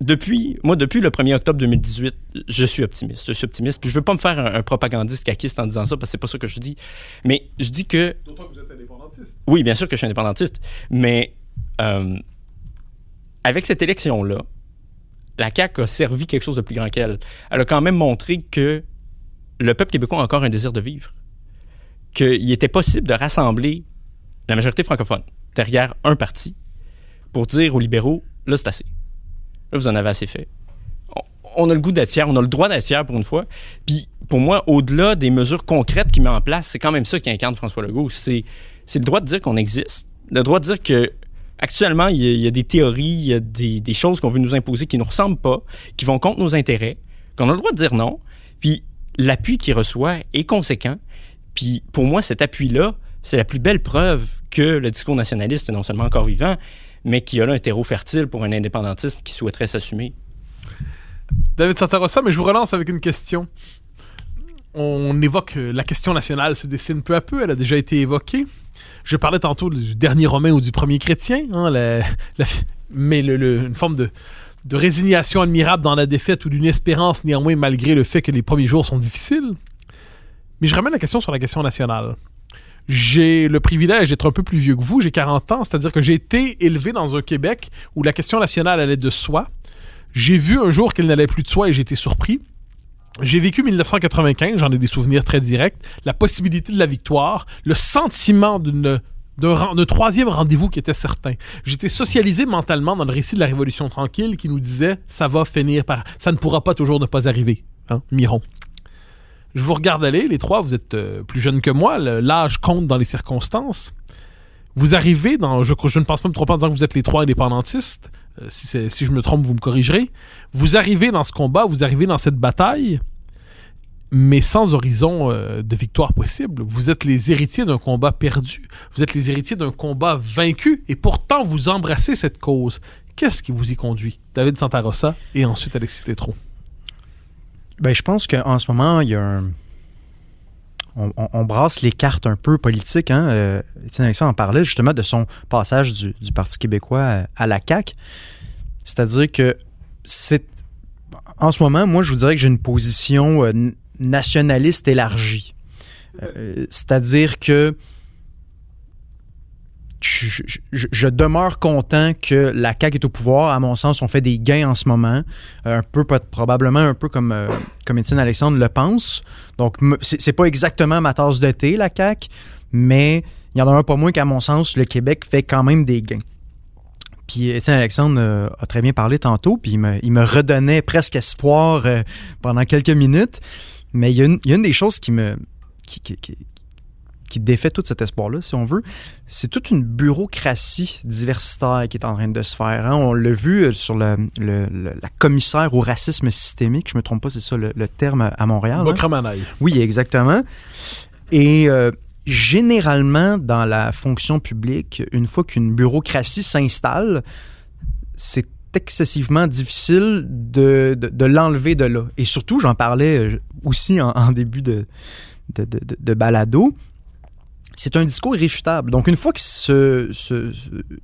depuis, moi, depuis le 1er octobre 2018, je suis optimiste. Je suis optimiste. Puis je veux pas me faire un, un propagandiste caquiste en disant ça, parce que c'est pas ça que je dis. Mais je dis que D'autant que vous êtes indépendantiste. oui, bien sûr que je suis indépendantiste, mais euh, avec cette élection-là, la CAQ a servi quelque chose de plus grand qu'elle. Elle a quand même montré que le peuple québécois a encore un désir de vivre, qu'il était possible de rassembler la majorité francophone derrière un parti pour dire aux libéraux, là c'est assez. Là, vous en avez assez fait. On- a le goût d'être on a le droit d'être pour une fois. Puis pour moi, au-delà des mesures concrètes qu'il met en place, c'est quand même ça qui incarne François Legault. C'est le droit de dire qu'on existe, le droit de dire que actuellement il y a, des théories, il y a des, des choses qu'on veut nous imposer qui nous ressemblent pas, qui vont contre nos intérêts, qu'on a le droit de dire non. Puis l'appui qu'il reçoit est conséquent. Puis pour moi, cet appui-là, c'est la plus belle preuve que le discours nationaliste est non seulement encore vivant, mais qu'il y a là un terreau fertile pour un indépendantisme qui souhaiterait s'assumer. David Santarossa, mais je vous relance avec une question. On évoque euh, la question nationale se dessine peu à peu, elle a déjà été évoquée. Je parlais tantôt du dernier Romain ou du premier chrétien, hein, mais une forme de, de résignation admirable dans la défaite ou d'une espérance néanmoins malgré le fait que les premiers jours sont difficiles. Mais je ramène la question sur la question nationale. J'ai le privilège d'être un peu plus vieux que vous, j'ai 40 ans, c'est-à-dire que j'ai été élevé dans un Québec où la question nationale allait de soi. J'ai vu un jour qu'elle n'allait plus de soi et j'ai été surpris. J'ai vécu 1995, j'en ai des souvenirs très directs, la possibilité de la victoire, le sentiment d'un troisième rendez-vous qui était certain. J'étais socialisé mentalement dans le récit de la Révolution tranquille qui nous disait ça va finir par ça ne pourra pas toujours ne pas arriver. Hein, Miron. Je vous regarde aller, les trois, vous êtes euh, plus jeunes que moi, l'âge compte dans les circonstances. Vous arrivez dans, je, je ne pense pas me tromper en disant que vous êtes les trois indépendantistes. Euh, si, si je me trompe, vous me corrigerez. Vous arrivez dans ce combat, vous arrivez dans cette bataille, mais sans horizon euh, de victoire possible. Vous êtes les héritiers d'un combat perdu. Vous êtes les héritiers d'un combat vaincu, et pourtant vous embrassez cette cause. Qu'est-ce qui vous y conduit? David Santarossa et ensuite Alexis Tétrault. Ben, je pense qu'en ce moment, il y a un. On, brasse les cartes un peu politiques. Hein? Euh, Étienne Alexandre en parlait justement de son passage du, du Parti québécois à, la CAQ. C'est-à-dire que c'est. En ce moment, moi, je vous dirais que j'ai une position euh, nationaliste élargie. Euh, C'est-à-dire que je, demeure content que la CAQ est au pouvoir. À mon sens, on fait des gains en ce moment. Euh, un peu, probablement un peu comme, euh, comme Étienne Alexandre le pense. Donc, c'est pas exactement ma tasse de thé, la CAQ, mais il y en a un pas moins qu'à mon sens, le Québec fait quand même des gains. Puis Étienne Alexandre euh, a très bien parlé tantôt, puis il me, redonnait presque espoir pendant quelques minutes. Mais il y, a une, des choses qui me qui défait tout cet espoir-là, si on veut, c'est toute une bureaucratie diversitaire qui est en train de se faire. hein. On l'a vu euh, sur le, le- le- la commissaire au racisme systémique, je me trompe pas, c'est ça le, terme à- Montréal. hein? Oui, exactement. Et euh, généralement, dans la fonction publique, une fois qu'une bureaucratie s'installe, c'est excessivement difficile de, de- de l'enlever de là. Et surtout, j'en parlais euh, aussi en, en début de- de- de balado, c'est un discours irréfutable. Donc, une fois que, ce, ce-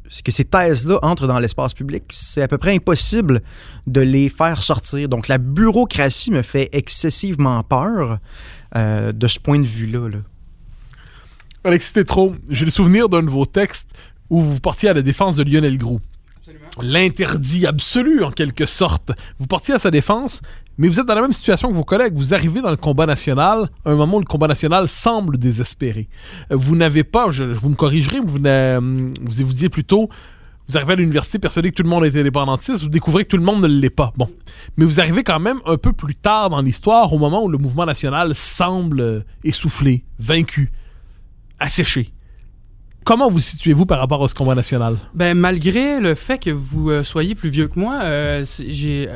ce- que ces thèses-là entrent dans l'espace public, c'est à peu près impossible de les faire sortir. Donc, la bureaucratie me fait excessivement peur euh, de ce point de vue-là. là. Alexis Tétrault, j'ai le souvenir d'un de vos textes où vous partiez à la défense de Lionel Groux. L'interdit absolu, en quelque sorte. Vous partiez à sa défense, mais vous êtes dans la même situation que vos collègues. Vous arrivez dans le combat national, à un moment où le combat national semble désespéré. Euh, Vous n'avez pas, je, vous me corrigerez, vous, n'a- vous, vous disiez plutôt, vous arrivez à l'université persuadé que tout le monde est indépendantiste, vous découvrez que tout le monde ne l'est pas. Bon. Mais vous arrivez quand même un peu plus tard dans l'histoire, au moment où le mouvement national semble euh, essoufflé, vaincu, asséché. Comment vous situez-vous par rapport au combat national? Ben, malgré le fait que vous euh, soyez plus vieux que moi, euh, euh,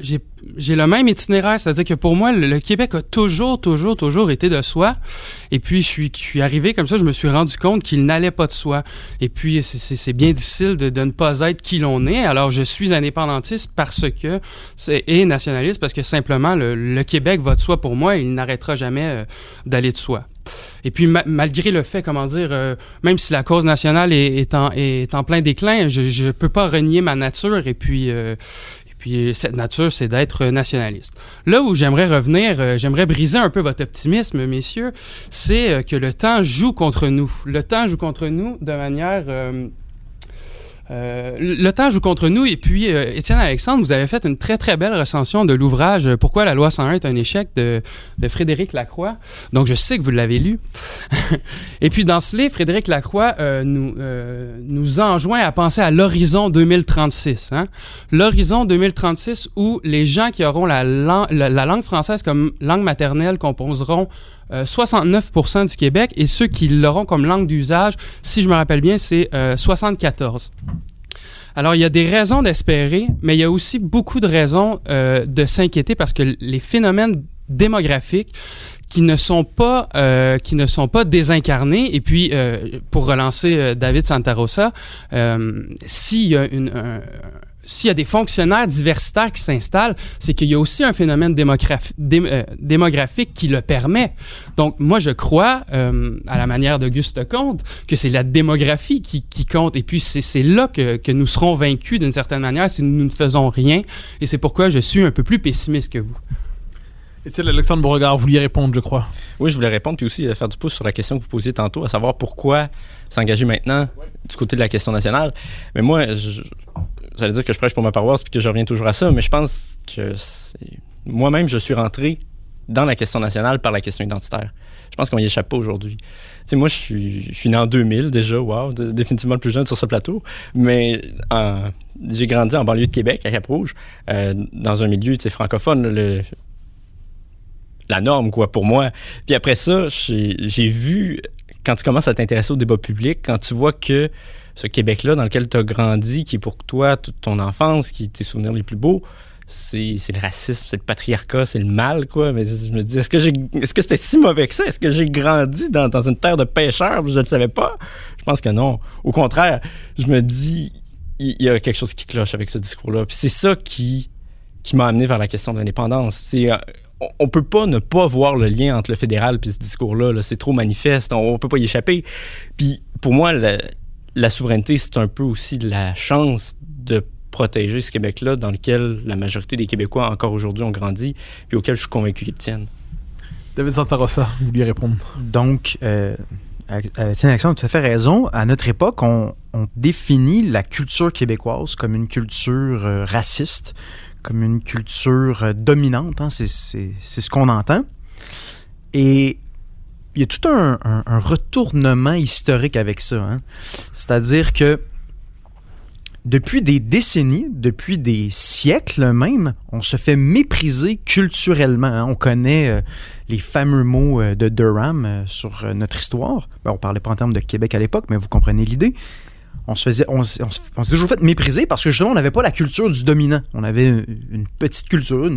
j'ai j'ai le même itinéraire. C'est-à-dire que pour moi, le, Québec a toujours, toujours, toujours été de soi. Et puis, je suis, je suis arrivé comme ça, je me suis rendu compte qu'il n'allait pas de soi. Et puis, c'est- bien difficile de, de ne pas être qui l'on est. Alors, je suis indépendantiste parce que, et nationaliste parce que simplement, le, le Québec va de soi pour moi et il n'arrêtera jamais d'aller de soi. Et puis, ma- malgré le fait, comment dire, euh, même si la cause nationale est, en, plein déclin, je ne peux pas renier ma nature. Et puis, euh, et puis cette nature, c'est d'être nationaliste. Là où j'aimerais revenir, euh, j'aimerais briser un peu votre optimisme, messieurs, c'est que le temps joue contre nous. Le temps joue contre nous de manière... euh, le temps joue contre nous et puis euh, Étienne Alexandre, vous avez fait une très très belle recension de l'ouvrage euh, Pourquoi la loi 101 est un échec de, de Frédéric Lacroix. Donc je sais que vous l'avez lu. et puis dans ce livre, Frédéric Lacroix euh, nous euh, nous enjoint à penser à l'horizon 2036. Hein? L'horizon 2036 où les gens qui auront la, la langue française comme langue maternelle composeront euh, 69% du Québec et ceux qui l'auront comme langue d'usage, si je me rappelle bien, c'est euh, 74. Alors, il y a des raisons d'espérer, mais il y a aussi beaucoup de raisons euh, de s'inquiéter parce que les phénomènes démographiques qui ne sont pas euh, qui ne sont pas désincarnés et puis euh, pour relancer euh, David Santarosa euh, s'il y a une un- s'il y a des fonctionnaires diversitaires qui s'installent, c'est qu'il y a aussi un phénomène démographi- dé- euh, démographique qui le permet. Donc, moi, je crois, euh, à la manière d'Auguste Comte, que c'est la démographie qui, qui compte. Et puis, c'est c'est là que, que nous serons vaincus d'une certaine manière si nous ne faisons rien. Et c'est pourquoi je suis un peu plus pessimiste que vous. Étienne Alexandre Beauregard, vous vouliez répondre, je crois? Oui, je voulais répondre, puis aussi euh, faire du pouce sur la question que vous posiez tantôt, à savoir pourquoi s'engager maintenant du côté de la question nationale. Mais moi, je, vous allez dire que je prêche pour ma paroisse, puis que je reviens toujours à ça, mais je pense que moi-même, je suis rentré dans la question nationale par la question identitaire. Je pense qu'on y échappe pas aujourd'hui. Moi, je suis, né en 2000 déjà, wow, définitivement le plus jeune sur ce plateau, mais j'ai grandi en banlieue de Québec, à Cap-Rouge, euh, dans un milieu francophone. Le, la norme, quoi, pour moi. Puis après ça, j'ai vu, quand tu commences à t'intéresser au débat public, quand tu vois que ce Québec-là dans lequel tu as grandi, qui est pour toi toute ton enfance, qui est tes souvenirs les plus beaux, c'est le racisme, c'est le patriarcat, c'est le mal, quoi. Mais je me dis, est-ce que c'était si mauvais que ça? Est-ce que j'ai grandi dans, une terre de pêcheurs? Je ne le savais pas. Je pense que non. Au contraire, je me dis, il y, a quelque chose qui cloche avec ce discours-là. Puis c'est ça qui, qui m'a amené vers la question de l'indépendance. Euh, on, peut pas ne pas voir le lien entre le fédéral puis ce discours-là. -là, c'est trop manifeste. On, on peut pas y échapper. Puis pour moi, la, la souveraineté, c'est un peu aussi de la chance de protéger ce Québec-là dans lequel la majorité des Québécois encore aujourd'hui ont grandi, puis auquel je suis convaincu qu'ils tiennent. David Santarossa, vous vouliez répondre. Donc, euh, tiens, Alexandre a tout à fait raison. À notre époque, on, on définit la culture québécoise comme une culture euh, raciste, comme une culture euh, dominante. hein. C'est ce qu'on entend. Et il y a tout un, retournement historique avec ça. hein. C'est-à-dire que depuis des décennies, depuis des siècles même, on se fait mépriser culturellement. hein. On connaît euh, les fameux mots euh, de Durham sur notre histoire. Ben, on parlait pas en termes de Québec à l'époque, mais vous comprenez l'idée. On se faisait, on, on on s'est toujours fait mépriser parce que justement, on n'avait pas la culture du dominant. On avait une, petite culture,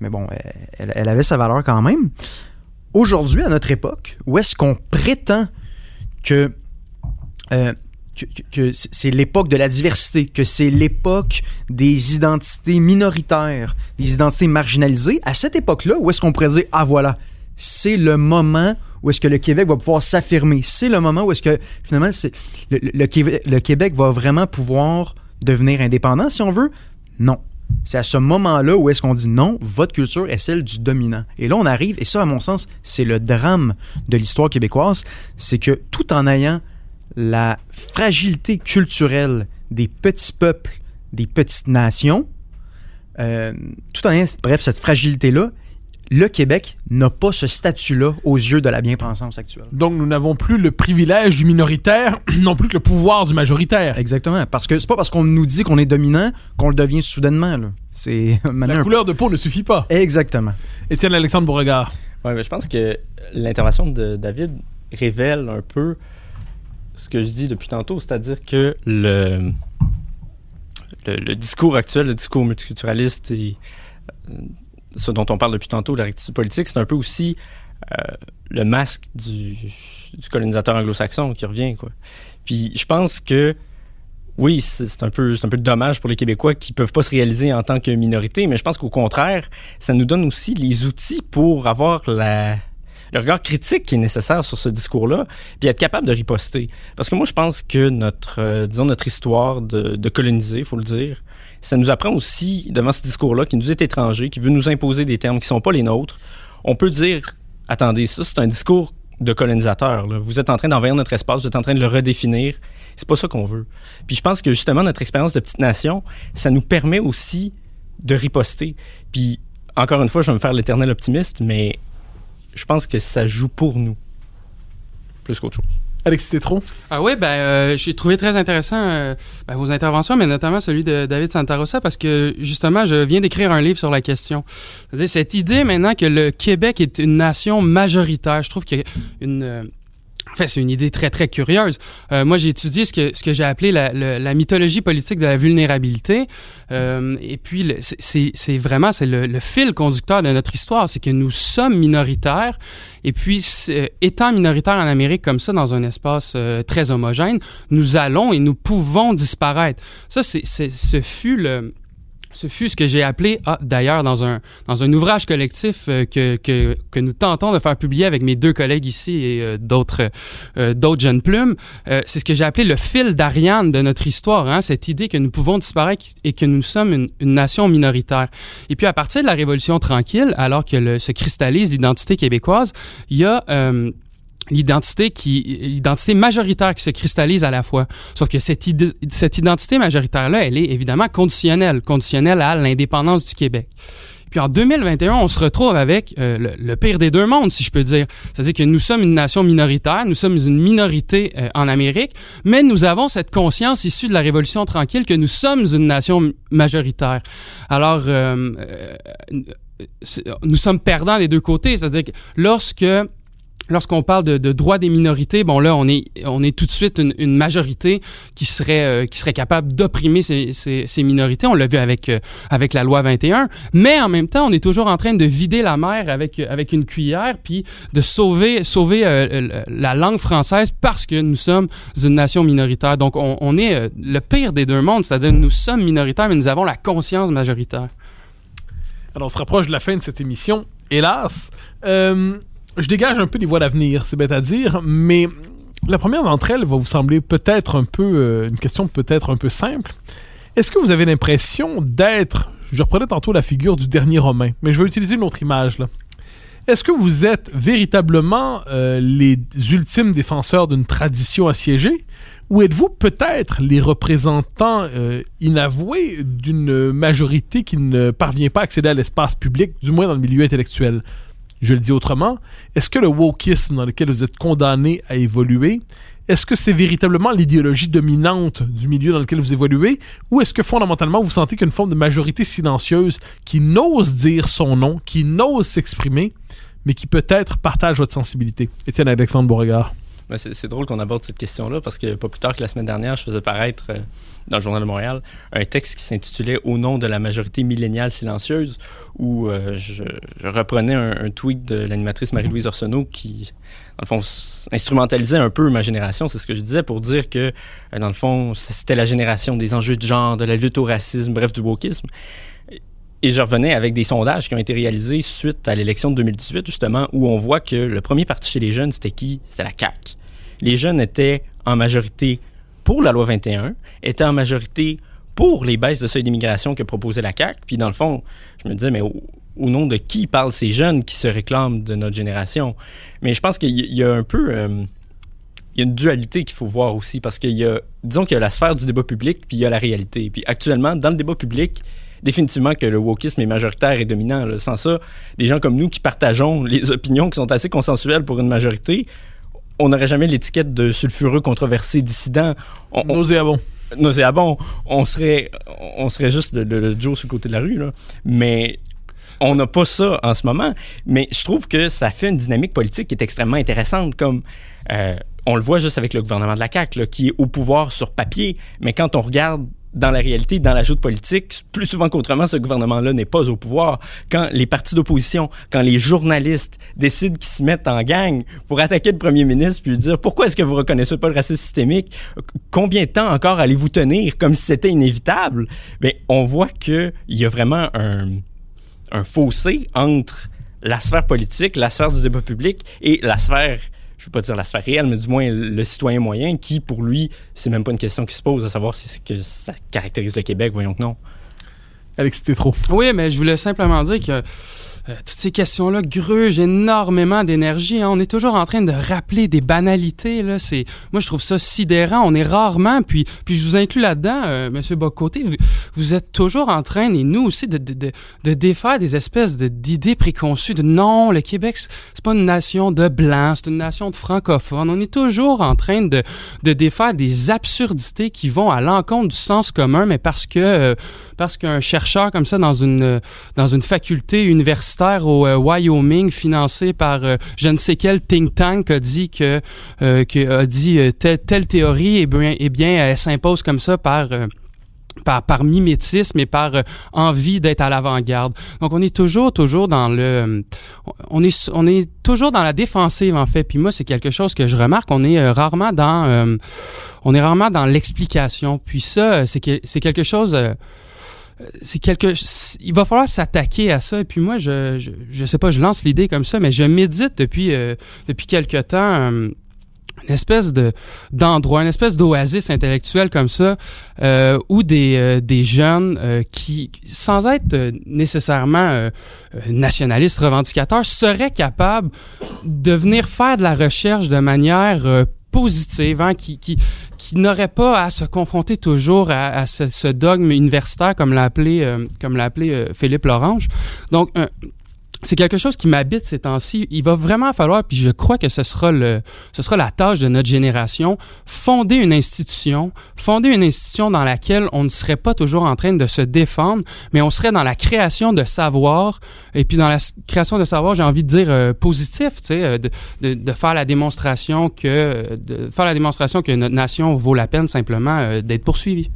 mais bon, elle, elle avait sa valeur quand même. Aujourd'hui, à notre époque, où est-ce qu'on prétend que, euh, c'est l'époque de la diversité, que c'est l'époque des identités minoritaires, des identités marginalisées, à cette époque-là, où est-ce qu'on pourrait dire, ah voilà, c'est le moment où est-ce que le Québec va pouvoir s'affirmer, c'est le moment où est-ce que finalement le Québec va vraiment pouvoir devenir indépendant, si on veut? Non. C'est à ce moment-là où est-ce qu'on dit non, votre culture est celle du dominant. Et là, on arrive, et ça, à mon sens, c'est le drame de l'histoire québécoise, c'est que tout en ayant la fragilité culturelle des petits peuples, des petites nations, euh, tout en ayant, bref, cette fragilité-là, le Québec n'a pas ce statut-là aux yeux de la bien-pensance actuelle. Donc, nous n'avons plus le privilège du minoritaire, non plus que le pouvoir du majoritaire. Exactement. Parce que c'est pas parce qu'on nous dit qu'on est dominant qu'on le devient soudainement. là. C'est La couleur de peau ne suffit pas. Exactement. Étienne Alexandre Beauregard. Ouais, mais je pense que l'intervention de David révèle un peu ce que je dis depuis tantôt, c'est-à-dire que le, le, le discours actuel, le discours multiculturaliste et euh, ce dont on parle depuis tantôt, la rectitude politique, c'est un peu aussi euh, le masque du, colonisateur anglo-saxon qui revient, quoi. Puis je pense que oui, c'est un peu un dommage pour les Québécois qui peuvent pas se réaliser en tant que minorité, mais je pense qu'au contraire, ça nous donne aussi les outils pour avoir la le regard critique qui est nécessaire sur ce discours-là, puis être capable de riposter. Parce que moi, je pense que notre, euh, disons, notre histoire de, de coloniser, faut le dire, ça nous apprend aussi, devant ce discours-là, qui nous est étranger, qui veut nous imposer des termes qui sont pas les nôtres, on peut dire, attendez, ça, c'est un discours de colonisateur. là. Vous êtes en train d'envahir notre espace, vous êtes en train de le redéfinir. C'est pas ça qu'on veut. Puis je pense que justement, notre expérience de petite nation, ça nous permet aussi de riposter. Puis encore une fois, je vais me faire l'éternel optimiste, mais je pense que ça joue pour nous. Plus qu'autre chose. Alexis Tétron. Ah oui, ben, euh, j'ai trouvé très intéressant euh, ben, vos interventions, mais notamment celui de David Santarossa, parce que justement, je viens d'écrire un livre sur la question. C'est-à-dire cette idée maintenant que le Québec est une nation majoritaire. Je trouve qu'il y a une... euh, en fait, c'est une idée très, très curieuse. Euh, moi, j'ai étudié ce que, ce que j'ai appelé la, la mythologie politique de la vulnérabilité. Euh, et puis, c'est- vraiment c'est le, le fil conducteur de notre histoire. C'est que nous sommes minoritaires. Et puis, c'est- étant minoritaires en Amérique comme ça, dans un espace euh, très homogène, nous allons et nous pouvons disparaître. Ça, c'est- ce fut le ce fut ce que j'ai appelé, ah, d'ailleurs, dans un, dans un ouvrage collectif euh, que, que, que nous tentons de faire publier avec mes deux collègues ici et euh, d'autres euh, d'autres jeunes plumes, c'est ce que j'ai appelé le fil d'Ariane de notre histoire, hein, cette idée que nous pouvons disparaître et que nous sommes une, une nation minoritaire. Et puis, à partir de la Révolution tranquille, alors que le, se cristallise l'identité québécoise, il y a... l'identité qui l'identité majoritaire qui se cristallise à la fois sauf que cette idée, cette identité majoritaire là elle est évidemment conditionnelle conditionnelle à l'indépendance du Québec puis en 2021, on se retrouve avec euh, le, pire des deux mondes, si je peux dire. C'est-à-dire que nous sommes une nation minoritaire, nous sommes une minorité euh, en Amérique, mais nous avons cette conscience issue de la Révolution tranquille que nous sommes une nation majoritaire. Alors, euh, euh, nous sommes perdants des deux côtés. C'est-à-dire que lorsque lorsqu'on parle de, de droits des minorités, bon là, on est, on est tout de suite une, majorité qui serait, euh, qui serait capable d'opprimer ces, minorités. On l'a vu avec, euh, avec la loi 21. Mais en même temps, on est toujours en train de vider la mer avec, avec une cuillère, puis de sauver, sauver euh, la langue française parce que nous sommes une nation minoritaire. Donc, on, on est euh, le pire des deux mondes, c'est-à-dire nous sommes minoritaires, mais nous avons la conscience majoritaire. Alors, on se rapproche de la fin de cette émission, hélas. Je dégage un peu les voies d'avenir, c'est bête à dire, mais la première d'entre elles va vous sembler peut-être un peu, euh, une question peut-être un peu simple. Est-ce que vous avez l'impression d'être, je reprenais tantôt la figure du dernier Romain, mais je vais utiliser une autre image là. Est-ce que vous êtes véritablement euh, les ultimes défenseurs d'une tradition assiégée ou êtes-vous peut-être les représentants euh, inavoués d'une majorité qui ne parvient pas à accéder à l'espace public, du moins dans le milieu intellectuel? Je le dis autrement, est-ce que le wokisme dans lequel vous êtes condamné à évoluer, est-ce que c'est véritablement l'idéologie dominante du milieu dans lequel vous évoluez, ou est-ce que fondamentalement vous sentez qu'une forme de majorité silencieuse qui n'ose dire son nom, qui n'ose s'exprimer, mais qui peut-être partage votre sensibilité? Étienne Alexandre Beauregard. Ben, c'est drôle qu'on aborde cette question-là parce que pas plus tard que la semaine dernière, je faisais paraître euh, dans le Journal de Montréal un texte qui s'intitulait Au nom de la majorité milléniale silencieuse où euh, je, reprenais un, tweet de l'animatrice Marie-Louise Arsenault qui, dans le fond, instrumentalisait un peu ma génération. C'est ce que je disais pour dire que, euh, dans le fond, c'était la génération des enjeux de genre, de la lutte au racisme, bref, du wokisme. Et je revenais avec des sondages qui ont été réalisés suite à l'élection de 2018, justement, où on voit que le premier parti chez les jeunes, c'était qui? C'était la CAQ. Les jeunes étaient en majorité pour la loi 21, étaient en majorité pour les baisses de seuil d'immigration que proposait la CAQ. Puis dans le fond, je me disais, mais au, nom de qui parlent ces jeunes qui se réclament de notre génération? Mais je pense qu'il y, a un peu... euh, il y a une dualité qu'il faut voir aussi parce qu'il y a, disons qu'il y a la sphère du débat public puis il y a la réalité. Puis actuellement, dans le débat public, définitivement que le wokisme est majoritaire et dominant. Sans ça, des gens comme nous qui partageons les opinions qui sont assez consensuelles pour une majorité, on n'aurait jamais l'étiquette de sulfureux, controversé, dissident. On, on- Nauséabond. nauséabond, on serait, on serait juste le, le- le Joe sur le côté de la rue, là. Mais on n'a pas ça en ce moment. Mais je trouve que ça fait une dynamique politique qui est extrêmement intéressante. Comme, euh, on le voit juste avec le gouvernement de la CAQ, là, qui est au pouvoir sur papier, mais quand on regarde dans la réalité, dans la joute politique, plus souvent qu'autrement, ce gouvernement-là n'est pas au pouvoir. Quand les partis d'opposition, quand les journalistes décident qu'ils se mettent en gang pour attaquer le premier ministre puis lui dire pourquoi est-ce que vous reconnaissez pas le racisme systémique, combien de temps encore allez-vous tenir comme si c'était inévitable, mais on voit qu'il y a vraiment un fossé entre la sphère politique, la sphère du débat public et la sphère je ne veux pas dire la sphère réelle, mais du moins le citoyen moyen qui, pour lui, c'est même pas une question qui se pose à savoir si que ça caractérise le Québec, voyons que non. Alex, c'était trop. Oui, mais je voulais simplement dire que euh, toutes ces questions-là grugent énormément d'énergie. Hein. On est toujours en train de rappeler des banalités. Là. C'est, moi, je trouve ça sidérant. On est rarement, puis, puis je vous inclus là-dedans, euh, Monsieur Bocoté, vous, vous, êtes toujours en train, et nous aussi, de, de, de, de défaire des espèces d'idées préconçues de non, le Québec, c'est pas une nation de blancs, c'est une nation de francophones. On est toujours en train de, de défaire des absurdités qui vont à l'encontre du sens commun, mais parce que euh, parce qu'un chercheur comme ça dans une dans une faculté universitaire au euh, Wyoming, financé par euh, je ne sais quel think tank, a dit que, euh, que a dit telle, théorie, et bien, eh bien elle s'impose comme ça par par, par mimétisme et par envie d'être à l'avant-garde. Donc on est toujours toujours dans le on est on est toujours dans la défensive en fait. Puis moi c'est quelque chose que je remarque, on est rarement dans on est rarement dans l'explication. Puis ça c'est c'est quelque chose c'est quelque il va falloir s'attaquer à ça. Et puis moi je, je, je sais pas je lance l'idée comme ça mais je médite depuis euh, depuis quelque temps euh, une espèce de d'endroit, une espèce d'oasis intellectuelle comme ça, euh, où des, euh, des jeunes qui, sans être nécessairement nationalistes, revendicateurs, seraient capables de venir faire de la recherche de manière positive, hein, qui, qui, qui n'aurait pas à se confronter toujours à, ce, dogme universitaire comme l'a appelé, euh, comme l'a appelé euh, Philippe Lorange. Donc, c'est quelque chose qui m'habite ces temps-ci. Il va vraiment falloir, puis je crois que ce sera le, ce sera la tâche de notre génération, fonder une institution, fonder une institution dans laquelle on ne serait pas toujours en train de se défendre, mais on serait dans la création de savoir, et puis dans la création de savoir, j'ai envie de dire euh, positif, tu sais, euh, de, de, faire la démonstration que, de faire la démonstration que notre nation vaut la peine simplement euh, d'être poursuivie.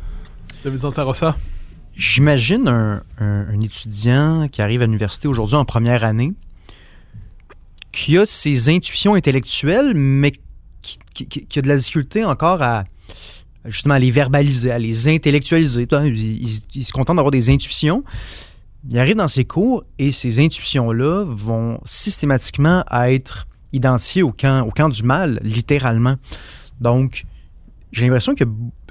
J'imagine un, étudiant qui arrive à l'université aujourd'hui en première année, qui a ses intuitions intellectuelles, mais qui, a de la difficulté encore à justement les verbaliser, à les intellectualiser. Il, se contente d'avoir des intuitions. Il arrive dans ses cours et ces intuitions-là vont systématiquement être identifiées au camp du mal, littéralement. Donc, j'ai l'impression que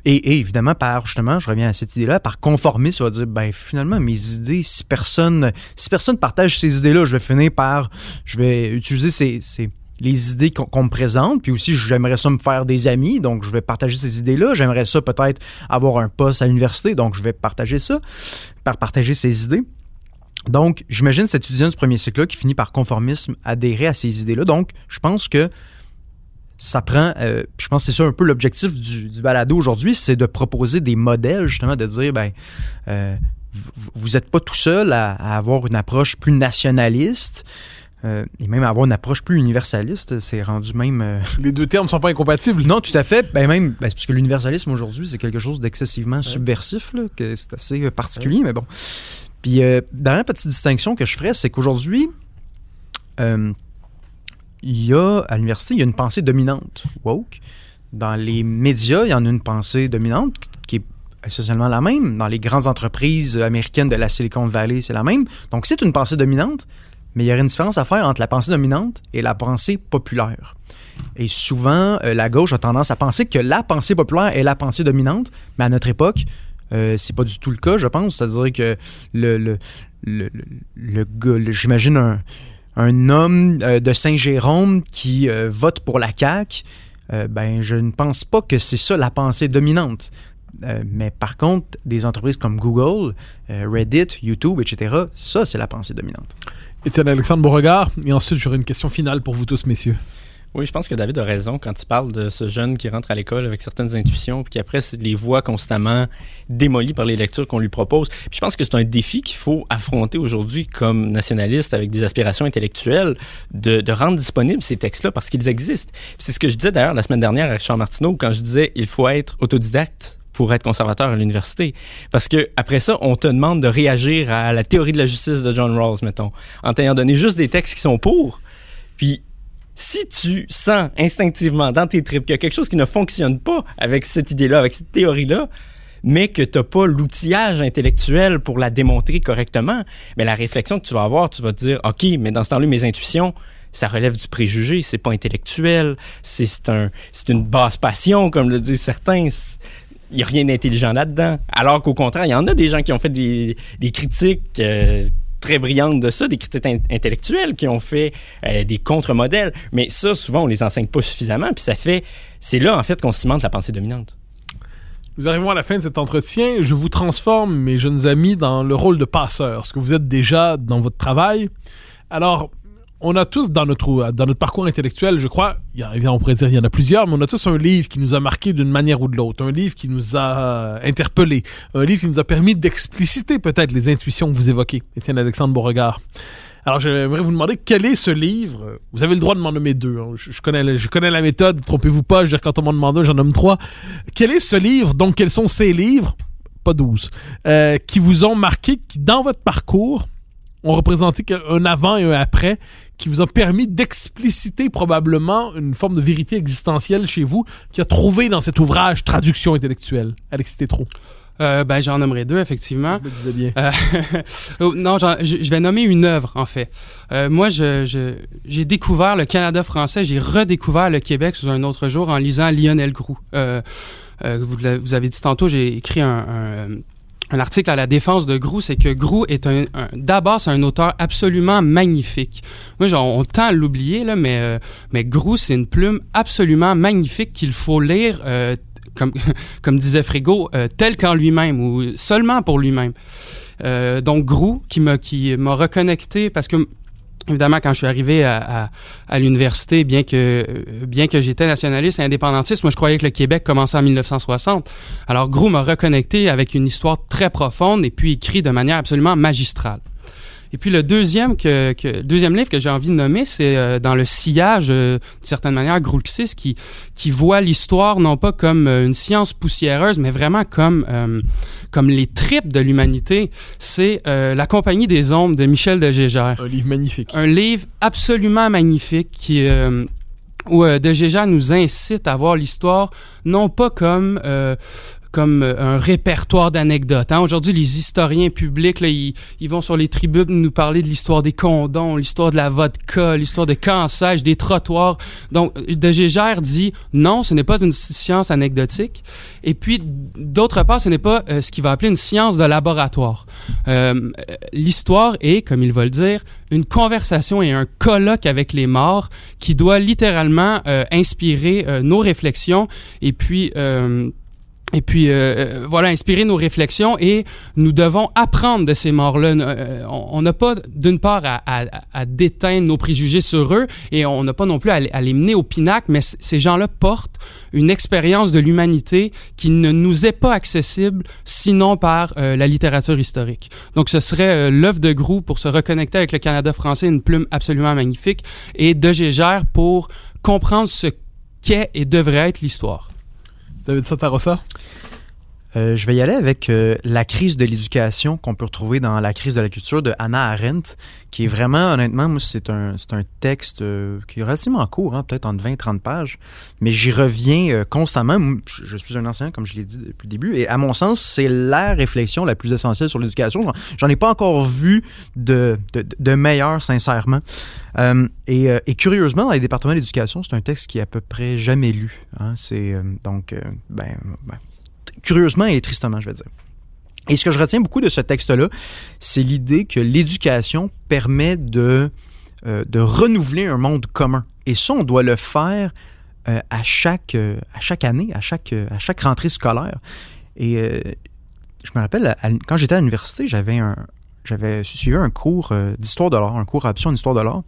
et, évidemment, par justement, je reviens à cette idée-là, par conformisme, ça va dire, ben finalement, mes idées, si personne, si personne partage ces idées-là, je vais finir par, je vais utiliser ces, ces les idées qu'on me présente, puis aussi j'aimerais ça me faire des amis, donc je vais partager ces idées-là. J'aimerais ça peut-être avoir un poste à l'université, donc je vais partager ça, par partager ces idées. Donc, j'imagine cet étudiant du premier cycle-là qui finit par conformisme adhérer à ces idées-là. Donc, je pense que ça prend, euh, je pense que c'est ça un peu l'objectif du, du, balado aujourd'hui, c'est de proposer des modèles, justement, de dire, ben, euh, vous n'êtes pas tout seul à, avoir une approche plus nationaliste. Euh, et même avoir une approche plus universaliste, c'est rendu même. Les deux termes sont pas incompatibles. Non, tout à fait. Ben même, ben, parce que l'universalisme aujourd'hui, c'est quelque chose d'excessivement subversif, là, que c'est assez particulier, mais bon. Puis, dernière petite distinction que je ferais, c'est qu'aujourd'hui, il y a, à l'université, il y a une pensée dominante, woke. Dans les médias, il y en a une pensée dominante qui est essentiellement la même. Dans les grandes entreprises américaines de la Silicon Valley, c'est la même. Donc, c'est une pensée dominante, mais il y aurait une différence à faire entre la pensée dominante et la pensée populaire. Et souvent, euh, la gauche a tendance à penser que la pensée populaire est la pensée dominante, mais à notre époque, euh, c'est pas du tout le cas, je pense. C'est-à-dire que le, le, j'imagine un, un homme euh, de Saint-Jérôme qui euh, vote pour la CAQ, euh, ben, je ne pense pas que c'est ça la pensée dominante. mais par contre, des entreprises comme Google, Reddit, YouTube, etc., ça, c'est la pensée dominante. Étienne Alexandre Beauregard. Et ensuite, j'aurai une question finale pour vous tous, messieurs. Oui, je pense que David a raison quand il parle de ce jeune qui rentre à l'école avec certaines intuitions, puis après les voit constamment démolies par les lectures qu'on lui propose. Puis je pense que c'est un défi qu'il faut affronter aujourd'hui comme nationaliste avec des aspirations intellectuelles, de, de rendre disponibles ces textes-là parce qu'ils existent. C'est ce que je disais d'ailleurs la semaine dernière à Richard Martineau quand je disais il faut être autodidacte pour être conservateur à l'université. Parce que après ça, on te demande de réagir à la théorie de la justice de John Rawls, mettons, en t'ayant donné juste des textes qui sont pour. Puis si tu sens instinctivement dans tes tripes qu'il y a quelque chose qui ne fonctionne pas avec cette idée-là, avec cette théorie-là, mais que tu n'as pas l'outillage intellectuel pour la démontrer correctement, mais la réflexion que tu vas avoir, tu vas te dire, OK, mais dans ce temps-là, mes intuitions, ça relève du préjugé, c'est pas intellectuel, c'est un, une basse passion, comme le disent certains. Il n'y a rien d'intelligent là-dedans. Alors qu'au contraire, il y en a des gens qui ont fait des, critiques euh, très brillantes de ça, des critiques intellectuelles qui ont fait euh, des contre-modèles. Mais ça, souvent, on les enseigne pas suffisamment. Puis ça fait, c'est là en fait qu'on cimente la pensée dominante. Nous arrivons à la fin de cet entretien. Je vous transforme, mes jeunes amis, dans le rôle de passeur, ce que vous êtes déjà dans votre travail. Alors, on a tous dans notre, dans notre parcours intellectuel, je crois, il y a, on pourrait dire il y en a plusieurs, mais on a tous un livre qui nous a marqué d'une manière ou de l'autre, un livre qui nous a euh, interpellés, un livre qui nous a permis d'expliciter peut-être les intuitions que vous évoquez, Étienne Alexandre Beauregard. Alors j'aimerais vous demander quel est ce livre? Vous avez le droit de m'en nommer deux. Hein. Je, connais, la méthode, trompez-vous pas, je veux dire quand on m'en demande j'en nomme trois. Quel est ce livre, donc quels sont ces livres, pas douze, euh, qui vous ont marqué, dans votre parcours ont représenté un avant et un après qui vous a permis d'expliciter probablement une forme de vérité existentielle chez vous qui a trouvé dans cet ouvrage Traduction intellectuelle. Alexis Tétrault. Euh, ben, j'en nommerai deux, effectivement. Je me disais bien. Euh, oh, non, je, vais nommer une œuvre, en fait. Euh, moi, j'ai je, découvert le Canada français, j'ai redécouvert le Québec sous un autre jour en lisant Lionel Groux. Euh, vous, vous, avez dit tantôt, j'ai écrit un, un un article à la défense de Grou, c'est que Grou est un, d'abord c'est un auteur absolument magnifique. Moi, genre, on tend à l'oublier là, mais euh, mais Grou, c'est une plume absolument magnifique qu'il faut lire. Euh, comme, comme disait Frigo, euh, tel qu'en lui-même ou seulement pour lui-même. donc Grou qui m'a qui m'a reconnecté parce que Évidemment, quand je suis arrivé à, à, l'université, bien que bien que j'étais nationaliste et indépendantiste, moi je croyais que le Québec commençait en 1960. Alors Grou m'a reconnecté avec une histoire très profonde et puis écrit de manière absolument magistrale. Et puis le deuxième, que, que deuxième livre que j'ai envie de nommer, c'est euh, dans le sillage, euh, d'une certaine manière, Groulxis, qui, qui voit l'histoire non pas comme euh, une science poussiéreuse, mais vraiment comme, comme les tripes de l'humanité. C'est La Compagnie des Ombres de Michel de Gégère. Un livre magnifique. Un livre absolument magnifique qui où De Gégère nous incite à voir l'histoire non pas comme comme euh, un répertoire d'anecdotes. Hein. Aujourd'hui, les historiens publics, ils, vont sur les tribunes nous parler de l'histoire des condons, l'histoire de la vodka, l'histoire de cansage, des trottoirs. Donc, De Gégère dit non, ce n'est pas une science anecdotique. Et puis, d'autre part, ce n'est pas euh, ce qu'il va appeler une science de laboratoire. Euh, l'histoire est, comme il va le dire, une conversation et un colloque avec les morts qui doit littéralement inspirer nos réflexions et puis et puis, euh, euh, voilà, inspirer nos réflexions et nous devons apprendre de ces morts-là. Euh, on n'a pas, d'une part, à, déteindre nos préjugés sur eux et on n'a pas non plus à, les mener au pinacle, mais ces gens-là portent une expérience de l'humanité qui ne nous est pas accessible sinon par la littérature historique. Donc, ce serait l'œuvre de Grou pour se reconnecter avec le Canada français, une plume absolument magnifique, et de Gégère pour comprendre ce qu'est et devrait être l'histoire. David Santarossa? Euh, je vais y aller avec euh, la crise de l'éducation qu'on peut retrouver dans la crise de la culture de Hannah Arendt, qui est vraiment, honnêtement, moi, c'est un, un texte euh, qui est relativement court, hein, peut-être entre 20 et 30 pages, mais j'y reviens constamment. Je, suis un ancien, comme je l'ai dit depuis le début, et à mon sens, c'est la réflexion la plus essentielle sur l'éducation. J'en ai pas encore vu de, de, meilleur, sincèrement. Et, et, curieusement, dans les départements d'éducation, c'est un texte qui est à peu près jamais lu. Hein. C'est donc, ben, ben curieusement et tristement, je vais dire. Et ce que je retiens beaucoup de ce texte-là, c'est l'idée que l'éducation permet de, euh, de renouveler un monde commun. Et ça, on doit le faire euh, à, chaque, euh, à chaque année, à chaque, à chaque rentrée scolaire. Et je me rappelle, quand j'étais à l'université, j'avais j'avais suivi un cours d'histoire de l'art, un cours option d'histoire de l'art.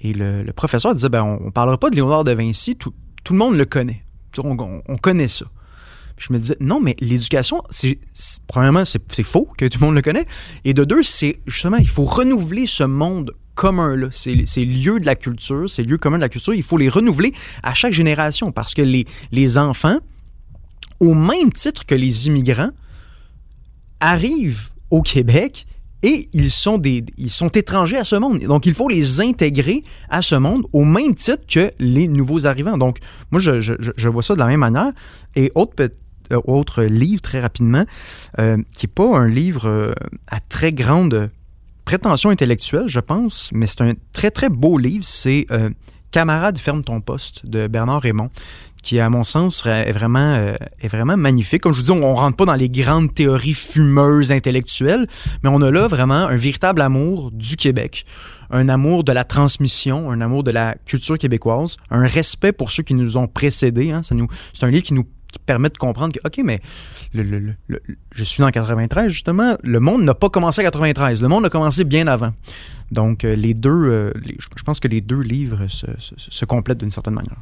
Et le, le professeur disait, ben, on, on parlera pas de Léonard de Vinci, tout, tout le monde le connaît. On, on- on connaît ça. Je me disais, non, mais l'éducation, c'est, premièrement, c'est, faux que tout le monde le connaît. Et de deux, c'est justement, il faut renouveler ce monde commun-là. C'est, c'est lieu de la culture, c'est lieu commun de la culture. Il faut les renouveler à chaque génération parce que les, enfants, au même titre que les immigrants, arrivent au Québec et ils sont, des, ils sont étrangers à ce monde. Donc, il faut les intégrer à ce monde au même titre que les nouveaux arrivants. Donc, moi, je, vois ça de la même manière. Et autre, autre livre, très rapidement, euh, qui n'est pas un livre euh, à très grande prétention intellectuelle, je pense, mais c'est un très, très beau livre. C'est euh, Camarade, ferme ton poste de Bernard Raymond qui, à mon sens, est vraiment, euh, est vraiment magnifique. Comme je vous dis, on, on rentre pas dans les grandes théories fumeuses intellectuelles, mais on a là vraiment un véritable amour du Québec, un amour de la transmission, un amour de la culture québécoise, un respect pour ceux qui nous ont précédés. Hein. C'est un livre qui nous qui permet de comprendre que, OK, mais le, le- le- le- je suis dans 93, justement, le monde n'a pas commencé à 93, le monde a commencé bien avant. Donc, euh, les deux, euh, les- je je pense que les deux livres se, se- se complètent d'une certaine manière.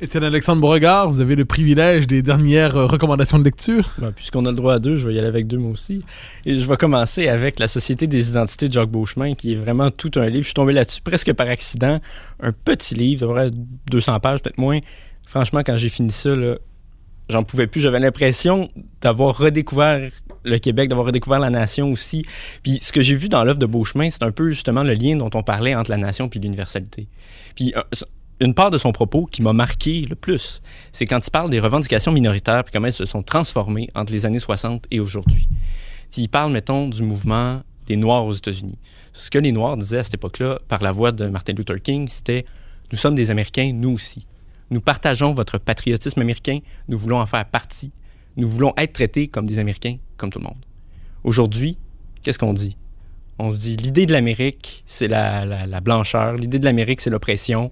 Étienne Alexandre Beauregard, vous avez le privilège des dernières euh, recommandations de lecture. Ben, Puisqu'on a le droit à deux, je vais y aller avec deux moi aussi. Et je vais commencer avec La Société des identités de Jacques Beauchemin, qui est vraiment tout un livre. Je suis tombé là-dessus presque par accident. Un petit livre, à peu près 200 pages, peut-être moins. Franchement, quand j'ai fini ça, là, j'en pouvais plus. J'avais l'impression d'avoir redécouvert le Québec, d'avoir redécouvert la nation aussi. Puis ce que j'ai vu dans l'œuvre de Beauchemin, c'est un peu justement le lien dont on parlait entre la nation puis l'universalité. Puis euh, une part de son propos qui m'a marqué le plus, c'est quand il parle des revendications minoritaires puis comment elles se sont transformées entre les années 60 et aujourd'hui. Il parle, mettons, du mouvement des Noirs aux États-Unis. Ce que les Noirs disaient à cette époque-là, par la voix de Martin Luther King, c'était Nous sommes des Américains, nous aussi. Nous partageons votre patriotisme américain, nous voulons en faire partie, nous voulons être traités comme des Américains, comme tout le monde. Aujourd'hui, qu'est-ce qu'on dit? On se dit l'idée de l'Amérique, c'est la, la- la blancheur, l'idée de l'Amérique, c'est l'oppression.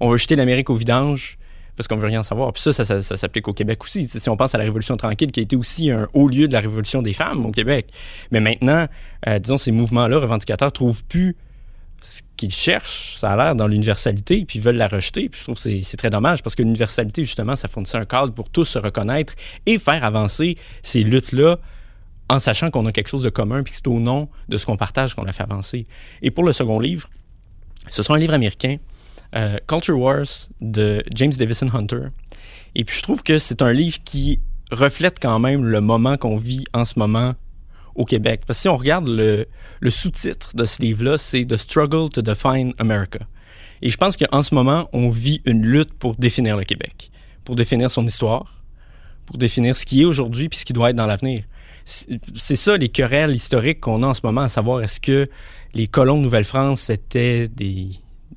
On veut jeter l'Amérique au vidange parce qu'on veut rien savoir. Puis ça, ça, s'applique au Québec aussi. Si on pense à la Révolution tranquille, qui a été aussi un haut lieu de la Révolution des femmes au Québec. Mais maintenant, euh, disons, ces mouvements-là, revendicateurs, trouvent plus ce qu'ils cherchent, ça a l'air, dans l'universalité, puis ils veulent la rejeter. Puis je trouve que c'est- très dommage parce que l'universalité, justement, ça fournissait un cadre pour tous se reconnaître et faire avancer ces luttes-là en sachant qu'on a quelque chose de commun, puis que c'est au nom de ce qu'on partage qu'on a fait avancer. Et pour le second livre, ce sera un livre américain, euh, Culture Wars de James Davison Hunter. Et puis je trouve que c'est un livre qui reflète quand même le moment qu'on vit en ce moment au Québec. Parce que si on regarde le, sous-titre de ce livre-là, c'est The Struggle to Define America. Et je pense qu'en ce moment, on vit une lutte pour définir le Québec, pour définir son histoire, pour définir ce qui est aujourd'hui puis ce qui doit être dans l'avenir. C'est ça les querelles historiques qu'on a en ce moment, à savoir est-ce que les colons de Nouvelle-France étaient des,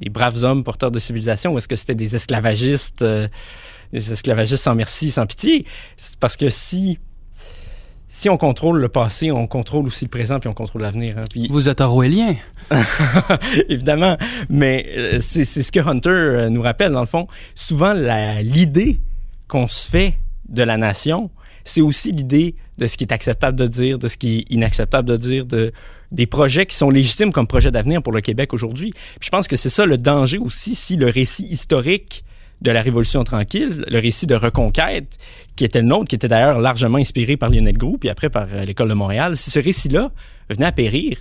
braves hommes porteurs de civilisation ou est-ce que c'était des esclavagistes, euh, des esclavagistes sans merci, sans pitié? Parce que si, si on contrôle le passé, on contrôle aussi le présent puis on contrôle l'avenir. hein. Puis Vous êtes orwellien. évidemment. Mais euh, c'est c'est ce que Hunter euh, nous rappelle, dans le fond. Souvent, la- l'idée qu'on se fait de la nation, c'est aussi l'idée de ce qui est acceptable de dire, de ce qui est inacceptable de dire, de, des projets qui sont légitimes comme projets d'avenir pour le Québec aujourd'hui. Puis je pense que c'est ça le danger aussi si le récit historique de la Révolution tranquille, le récit de reconquête, qui était le nôtre, qui était d'ailleurs largement inspiré par Lionel Groux, puis après par euh, l'École de Montréal, si ce récit-là venait à périr,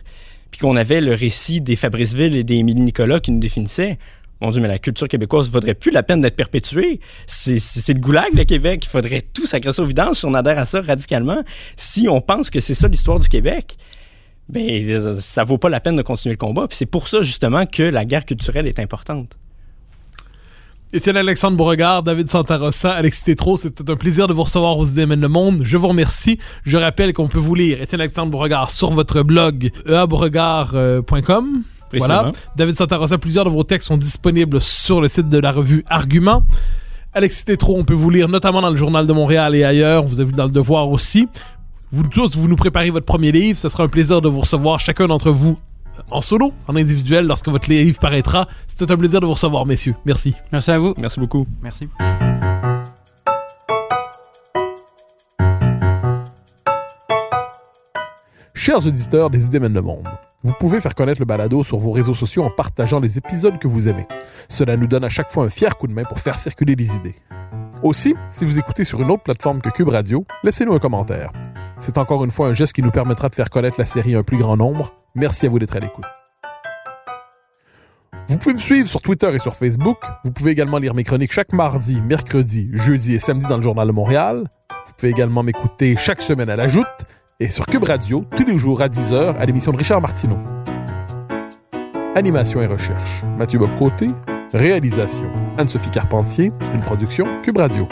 puis qu'on avait le récit des Fabriceville et des Émilie Nicolas qui nous définissaient, mon Dieu, mais la culture québécoise vaudrait plus la peine d'être perpétuée. C'est le goulag, le Québec. Il faudrait tout s'agresser au vidange si on adhère à ça radicalement. Si on pense que c'est ça l'histoire du Québec, ben, euh, ça vaut pas la peine de continuer le combat. C'est pour ça, justement, que la guerre culturelle est importante. Étienne Alexandre Beauregard, David Santarossa, Alexis Tétrault, c'était un plaisir de vous recevoir aux Idées le monde. Je vous remercie. Je rappelle qu'on peut vous lire Étienne Alexandre Beauregard sur votre blog eabeauregard.com. Voilà. Précisément. David Santarossa, plusieurs de vos textes sont disponibles sur le site de la revue Argument. Alexis Tétrault, on peut vous lire notamment dans le Journal de Montréal et ailleurs. Vous avez vu dans le Devoir aussi. Vous tous, vous nous préparez votre premier livre. Ce sera un plaisir de vous recevoir chacun d'entre vous en solo, en individuel, lorsque votre livre paraîtra. C'était un plaisir de vous recevoir, messieurs. Merci. Merci à vous. Merci beaucoup. Merci. Chers auditeurs des Idées mènent le monde, Vous pouvez faire connaître le balado sur vos réseaux sociaux en partageant les épisodes que vous aimez. Cela nous donne à chaque fois un fier coup de main pour faire circuler les idées. Aussi, si vous écoutez sur une autre plateforme que Cube Radio, laissez-nous un commentaire. C'est encore une fois un geste qui nous permettra de faire connaître la série à un plus grand nombre. Merci à vous d'être à l'écoute. Vous pouvez me suivre sur Twitter et sur Facebook. Vous pouvez également lire mes chroniques chaque mardi, mercredi, jeudi et samedi dans le Journal de Montréal. Vous pouvez également m'écouter chaque semaine à la Joute et sur Cube Radio tous les jours à 10h à l'émission de Richard Martineau. Animation et recherche, Mathieu Bocoté. Réalisation, Anne-Sophie Carpentier. Une production Cube Radio.